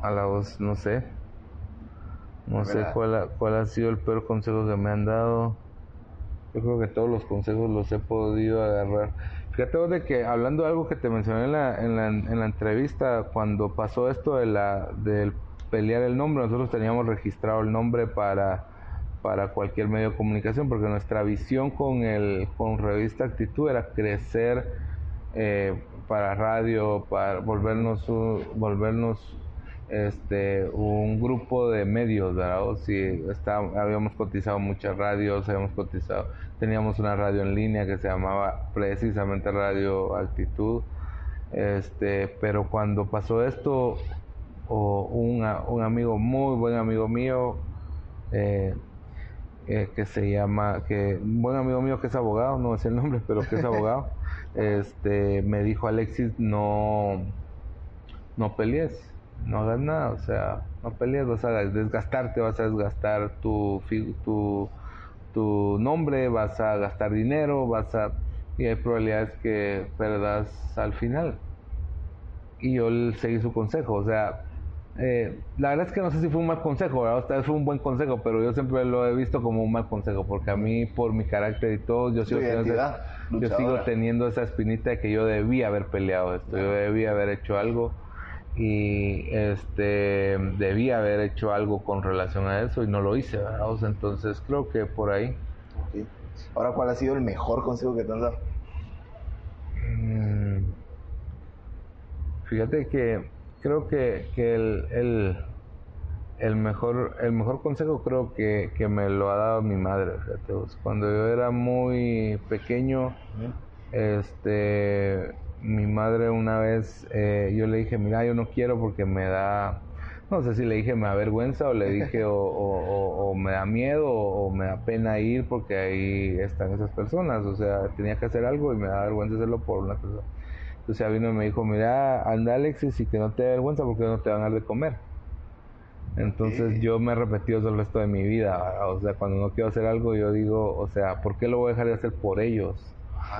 a la voz, no sé, no sé cuál cuál ha sido el peor consejo que me han dado. Yo creo que todos los consejos los he podido agarrar. Fíjate de que hablando de algo que te mencioné en la, en la, en la entrevista, cuando pasó esto de la, del pelear el nombre, nosotros teníamos registrado el nombre para, para cualquier medio de comunicación, porque nuestra visión con, el, con Revista Actitud era crecer eh, para radio, para volvernos, volvernos este un grupo de medios, ¿verdad? O si está, habíamos cotizado muchas radios, habíamos cotizado, teníamos una radio en línea que se llamaba precisamente Radio Altitud, este, pero cuando pasó esto, o un, un amigo, muy buen amigo mío, eh, eh, que se llama, que un buen amigo mío que es abogado, no sé el nombre, pero que es [LAUGHS] abogado, este, me dijo Alexis, no, no pelees no hagas nada, o sea, no pelees, vas a desgastarte, vas a desgastar tu, tu, tu nombre, vas a gastar dinero, vas a... y hay probabilidades que perdas al final. Y yo seguí su consejo, o sea, eh, la verdad es que no sé si fue un mal consejo, ¿verdad? Esta vez fue un buen consejo, pero yo siempre lo he visto como un mal consejo, porque a mí, por mi carácter y todo, yo, sigo teniendo, esa- yo sigo teniendo esa espinita de que yo debía haber peleado esto, yo debía haber hecho algo y este debía haber hecho algo con relación a eso y no lo hice, ¿verdad? O sea, entonces creo que por ahí. Ahora, ¿cuál ha sido el mejor consejo que te han dado? Mm, Fíjate que creo que, que el, el, el mejor el mejor consejo creo que, que me lo ha dado mi madre. fíjate. Cuando yo era muy pequeño, este mi madre una vez eh, yo le dije, mira, yo no quiero porque me da, no sé si le dije me da vergüenza o le dije o, o- o- o me da miedo o, me da pena ir porque ahí están esas personas. O sea, tenía que hacer algo y me da vergüenza hacerlo por una persona. Entonces ella vino y me dijo, mira, anda Alexis y que no te dé vergüenza porque no te van a dar de comer. Entonces yo me he repetido eso el resto de mi vida. O sea, cuando no quiero hacer algo, yo digo, o sea, ¿por qué lo voy a dejar de hacer por ellos?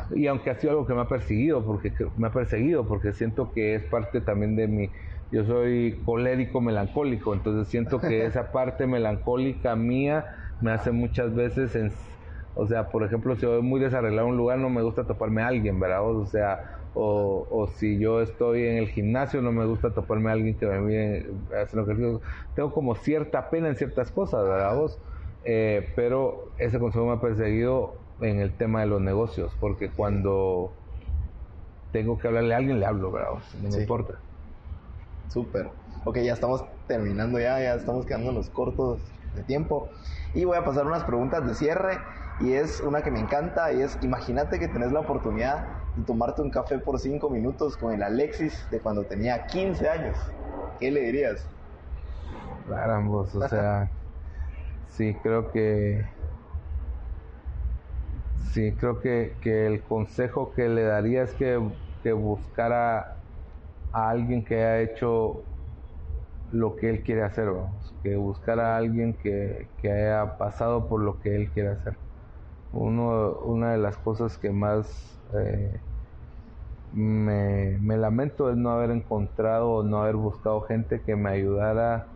Y aunque ha sido algo que me ha perseguido, porque que- me ha perseguido, porque siento que es parte también de mi, yo soy colérico melancólico, entonces siento que [LAUGHS] esa parte melancólica mía me hace muchas veces, en, o sea, por ejemplo, si voy muy desarreglado a un lugar, no me gusta toparme a alguien, ¿verdad? O sea, o, o si yo estoy en el gimnasio, no me gusta toparme a alguien que me mire haciendo ejercicio. Tengo como cierta pena en ciertas cosas, ¿verdad? Vos? Eh, pero ese consejo me ha perseguido en el tema de los negocios, porque cuando tengo que hablarle a alguien, le hablo, ¿verdad? No Sí. me importa. Súper. Ok, ya estamos terminando ya, ya estamos quedándonos cortos de tiempo. Y voy a pasar unas preguntas de cierre. Y es una que me encanta y es, imagínate que tenés la oportunidad de tomarte un café por 5 minutos con el Alexis de cuando tenía 15 años. ¿Qué le dirías? Carambos, o sea, [LAUGHS] sí, creo que. Sí, creo que, que el consejo que le daría es que, que buscara a alguien que haya hecho lo que él quiere hacer, vamos, que buscara a alguien que, que haya pasado por lo que él quiere hacer. Uno, una de las cosas que más eh, me, me lamento es no haber encontrado o no haber buscado gente que me ayudara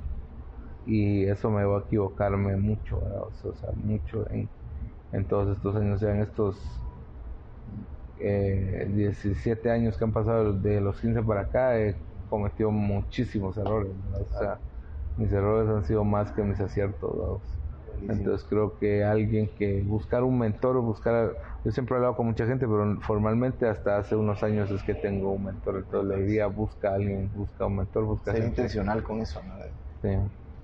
y eso me va a equivocarme mucho, ¿verdad? O sea, mucho en, en todos estos años, en estos eh, 17 años que han pasado de los 15 para acá, he cometido muchísimos errores, o sea, mis errores han sido más que mis aciertos. Entonces creo que alguien que buscar un mentor, buscar, yo siempre he hablado con mucha gente, pero formalmente hasta hace unos años es que tengo un mentor, entonces le diría busca a alguien, busca un mentor, busca Ser gente. intencional con eso, ¿no? Sí.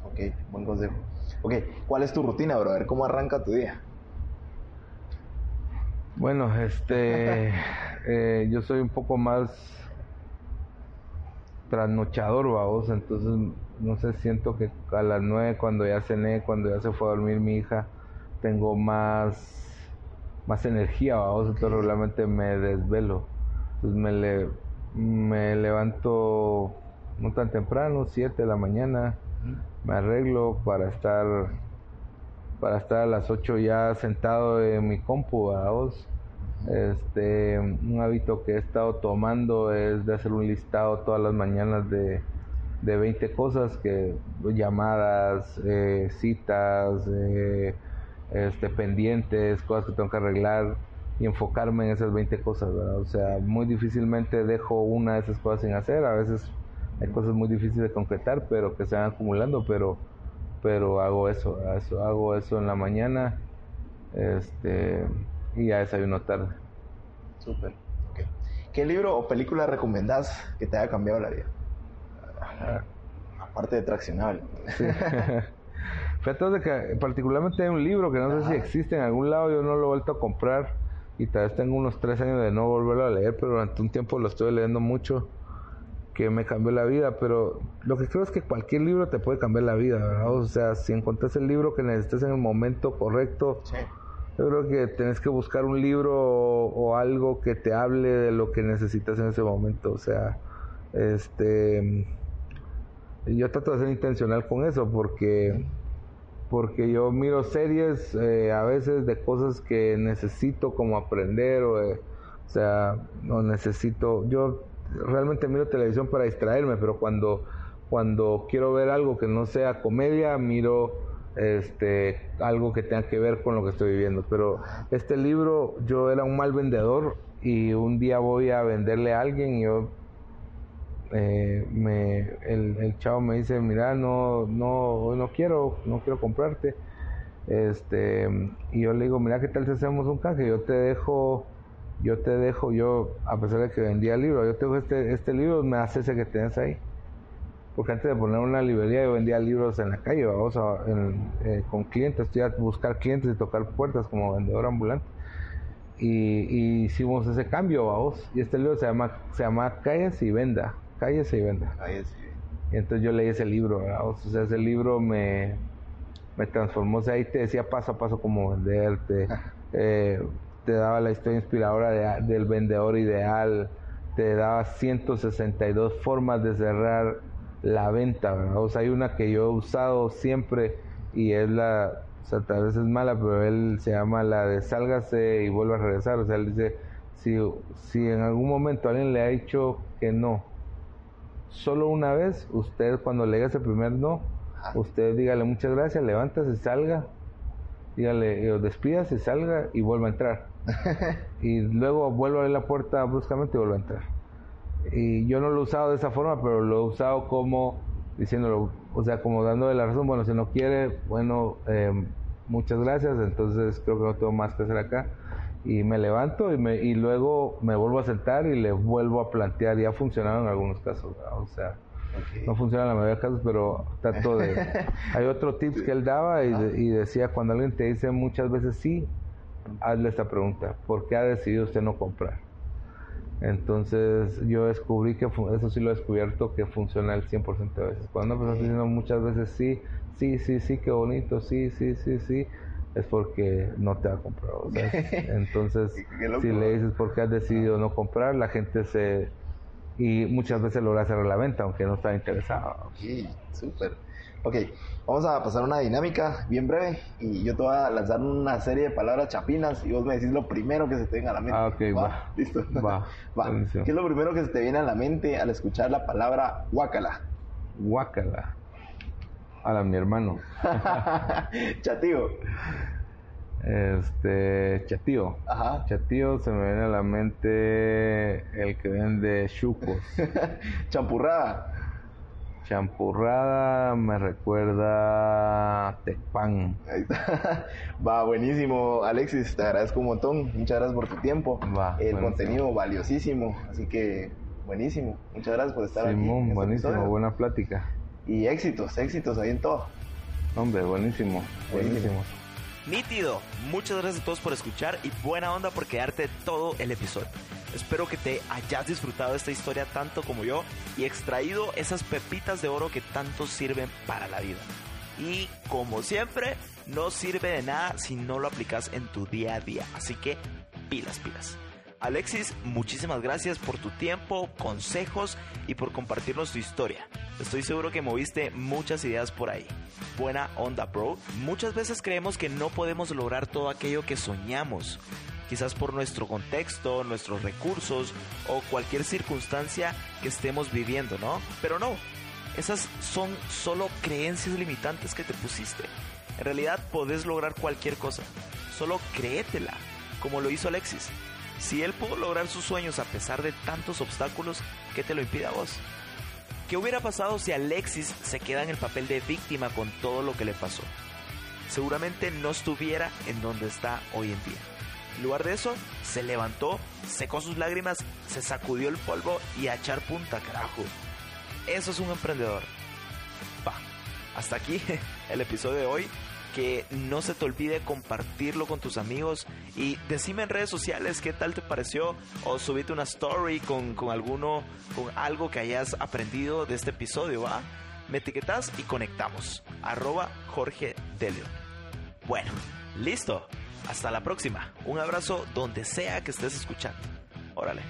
Ok, buen consejo. Ok, ¿cuál es tu rutina, bro? A ver cómo arranca tu día. Bueno, este, [LAUGHS] eh, yo soy un poco más trasnochador, vamos, entonces no sé, siento que a las nueve cuando ya cené, cuando ya se fue a dormir mi hija, tengo más, más energía, vamos, entonces regularmente me desvelo, entonces me, le, me levanto no tan temprano, 7 de la mañana, me arreglo para estar para estar a las 8 ya sentado en mi compu, vamos. Este, un hábito que he estado tomando es de hacer un listado todas las mañanas de, de 20 cosas, que llamadas, eh, citas, eh, este, pendientes, cosas que tengo que arreglar y enfocarme en esas 20 cosas, ¿verdad? O sea, muy difícilmente dejo una de esas cosas sin hacer, a veces hay cosas muy difíciles de concretar, pero que se van acumulando, pero pero hago eso, eso hago eso en la mañana, este y ya desayuno tarde. Súper. ok. ¿Qué libro o película recomendás que te haya cambiado la vida? Aparte de Traccionable. [LAUGHS] Fíjate de que particularmente hay un libro que no sé si existe en algún lado, yo no lo he vuelto a comprar y tal vez tengo unos tres años de no volverlo a leer, pero durante un tiempo lo estoy leyendo mucho, que me cambió la vida, pero lo que creo es que cualquier libro te puede cambiar la vida, ¿verdad? O sea, si encontrás el libro que necesites en el momento correcto, Sí. Yo creo que tenés que buscar un libro o, o algo que te hable de lo que necesitas en ese momento. O sea, este, yo trato de ser intencional con eso porque, porque yo miro series eh, a veces de cosas que necesito como aprender o, eh, o sea, no necesito. Yo realmente miro televisión para distraerme, pero cuando cuando quiero ver algo que no sea comedia, miro este algo que tenga que ver con lo que estoy viviendo. Pero este libro, yo era un mal vendedor y un día voy a venderle a alguien y yo eh, me, el, el, chavo me dice, mira, no, no, no quiero, no quiero comprarte. Este, y yo le digo, mira, ¿qué tal si hacemos un canje? Yo te dejo, yo te dejo, yo, a pesar de que vendía el libro, yo tengo este, este libro, me hace ese que tienes ahí. Porque antes de poner una librería yo vendía libros en la calle, vamos a, eh, con clientes, estoy a buscar clientes y tocar puertas como vendedor ambulante. Y, hicimos ese cambio, vamos. Y este libro se llama, se llama Calles y Venda. Calles y Venda. Calles y Venda. Y entonces yo leí ese libro, O sea, ese libro me, me transformó. O sea, ahí te decía paso a paso cómo venderte. Eh, [LAUGHS] te daba la historia inspiradora del vendedor ideal. Te daba 162 formas de cerrar la venta, ¿verdad? O sea, hay una que yo he usado siempre y es la, o sea, tal vez es mala, pero él se llama la de sálgase y vuelva a regresar. O sea, él dice, si, si en algún momento alguien le ha dicho que no, solo una vez, usted cuando le diga ese primer no, usted dígale muchas gracias, levántase, salga, dígale, eh, despídase, salga y vuelva a entrar. [LAUGHS] y luego vuelva a abrir la puerta bruscamente y vuelva a entrar. Y yo no lo he usado de esa forma, pero lo he usado como diciéndolo, o sea, como dándole la razón, bueno, si no quiere, bueno, eh, muchas gracias, entonces creo que no tengo más que hacer acá. Y me levanto y, me, y luego me vuelvo a sentar y le vuelvo a plantear, y ha funcionado en algunos casos, o sea, no funciona en la mayoría de casos, pero trato de... [LAUGHS] Hay otro tips que él daba y, y decía, cuando alguien te dice muchas veces sí, hazle esta pregunta, ¿por qué ha decidido usted no comprar? Entonces yo descubrí que eso sí lo he descubierto que funciona el 100% de veces. Cuando está diciendo muchas veces sí, sí, sí, sí, qué bonito, sí, sí, sí, sí, es porque no te ha comprado. [LAUGHS] Entonces, si le dices por qué has decidido no comprar, la gente se... Y muchas veces logra hacer la venta, aunque no está interesado. Sí, súper. Ok, vamos a pasar una dinámica bien breve y yo te voy a lanzar una serie de palabras chapinas y vos me decís lo primero que se te venga a la mente. Ah, ok, va. Listo. Va. [LAUGHS] va. ¿Qué es lo primero que se te viene a la mente al escuchar la palabra guacala? Guacala. A mi hermano. [LAUGHS] Chatío. Este, chatío. Ajá. Chatío se me viene a la mente el que vende chucos. [LAUGHS] Champurrada. Champurrada me recuerda Tecpan. Va, buenísimo, Alexis, te agradezco un montón. Muchas gracias por tu tiempo. Va, El contenido valiosísimo, así que buenísimo. Muchas gracias por estar aquí. Simón, este buenísimo, buena plática. Y éxitos, éxitos ahí en todo. Hombre, buenísimo, buenísimo. Nítido. Muchas gracias a todos por escuchar y buena onda por quedarte todo el episodio. Espero que te hayas disfrutado de esta historia tanto como yo y extraído esas pepitas de oro que tanto sirven para la vida. Y como siempre, no sirve de nada si no lo aplicas en tu día a día. Así que pilas, pilas. Alexis, muchísimas gracias por tu tiempo, consejos y por compartirnos tu historia. Estoy seguro que moviste muchas ideas por ahí. Buena onda, bro. Muchas veces creemos que no podemos lograr todo aquello que soñamos quizás por nuestro contexto, nuestros recursos o cualquier circunstancia que estemos viviendo, ¿no? Pero no, esas son solo creencias limitantes que te pusiste. En realidad podés lograr cualquier cosa, solo créetela, como lo hizo Alexis. Si él pudo lograr sus sueños a pesar de tantos obstáculos, ¿qué te lo impide a vos? ¿Qué hubiera pasado si Alexis se queda en el papel de víctima con todo lo que le pasó? Seguramente no estuviera en donde está hoy en día. En lugar de eso, se levantó, secó sus lágrimas, se sacudió el polvo y a echar punta, carajo. Eso es un emprendedor. Va, hasta aquí [LAUGHS] el episodio de hoy. Que no se te olvide compartirlo con tus amigos y decime en redes sociales qué tal te pareció o subite una story con, con alguno, con algo que hayas aprendido de este episodio, ¿va? Me etiquetas y conectamos. Arroba Jorge Delio. Bueno, listo. Hasta la próxima. Un abrazo donde sea que estés escuchando. Órale.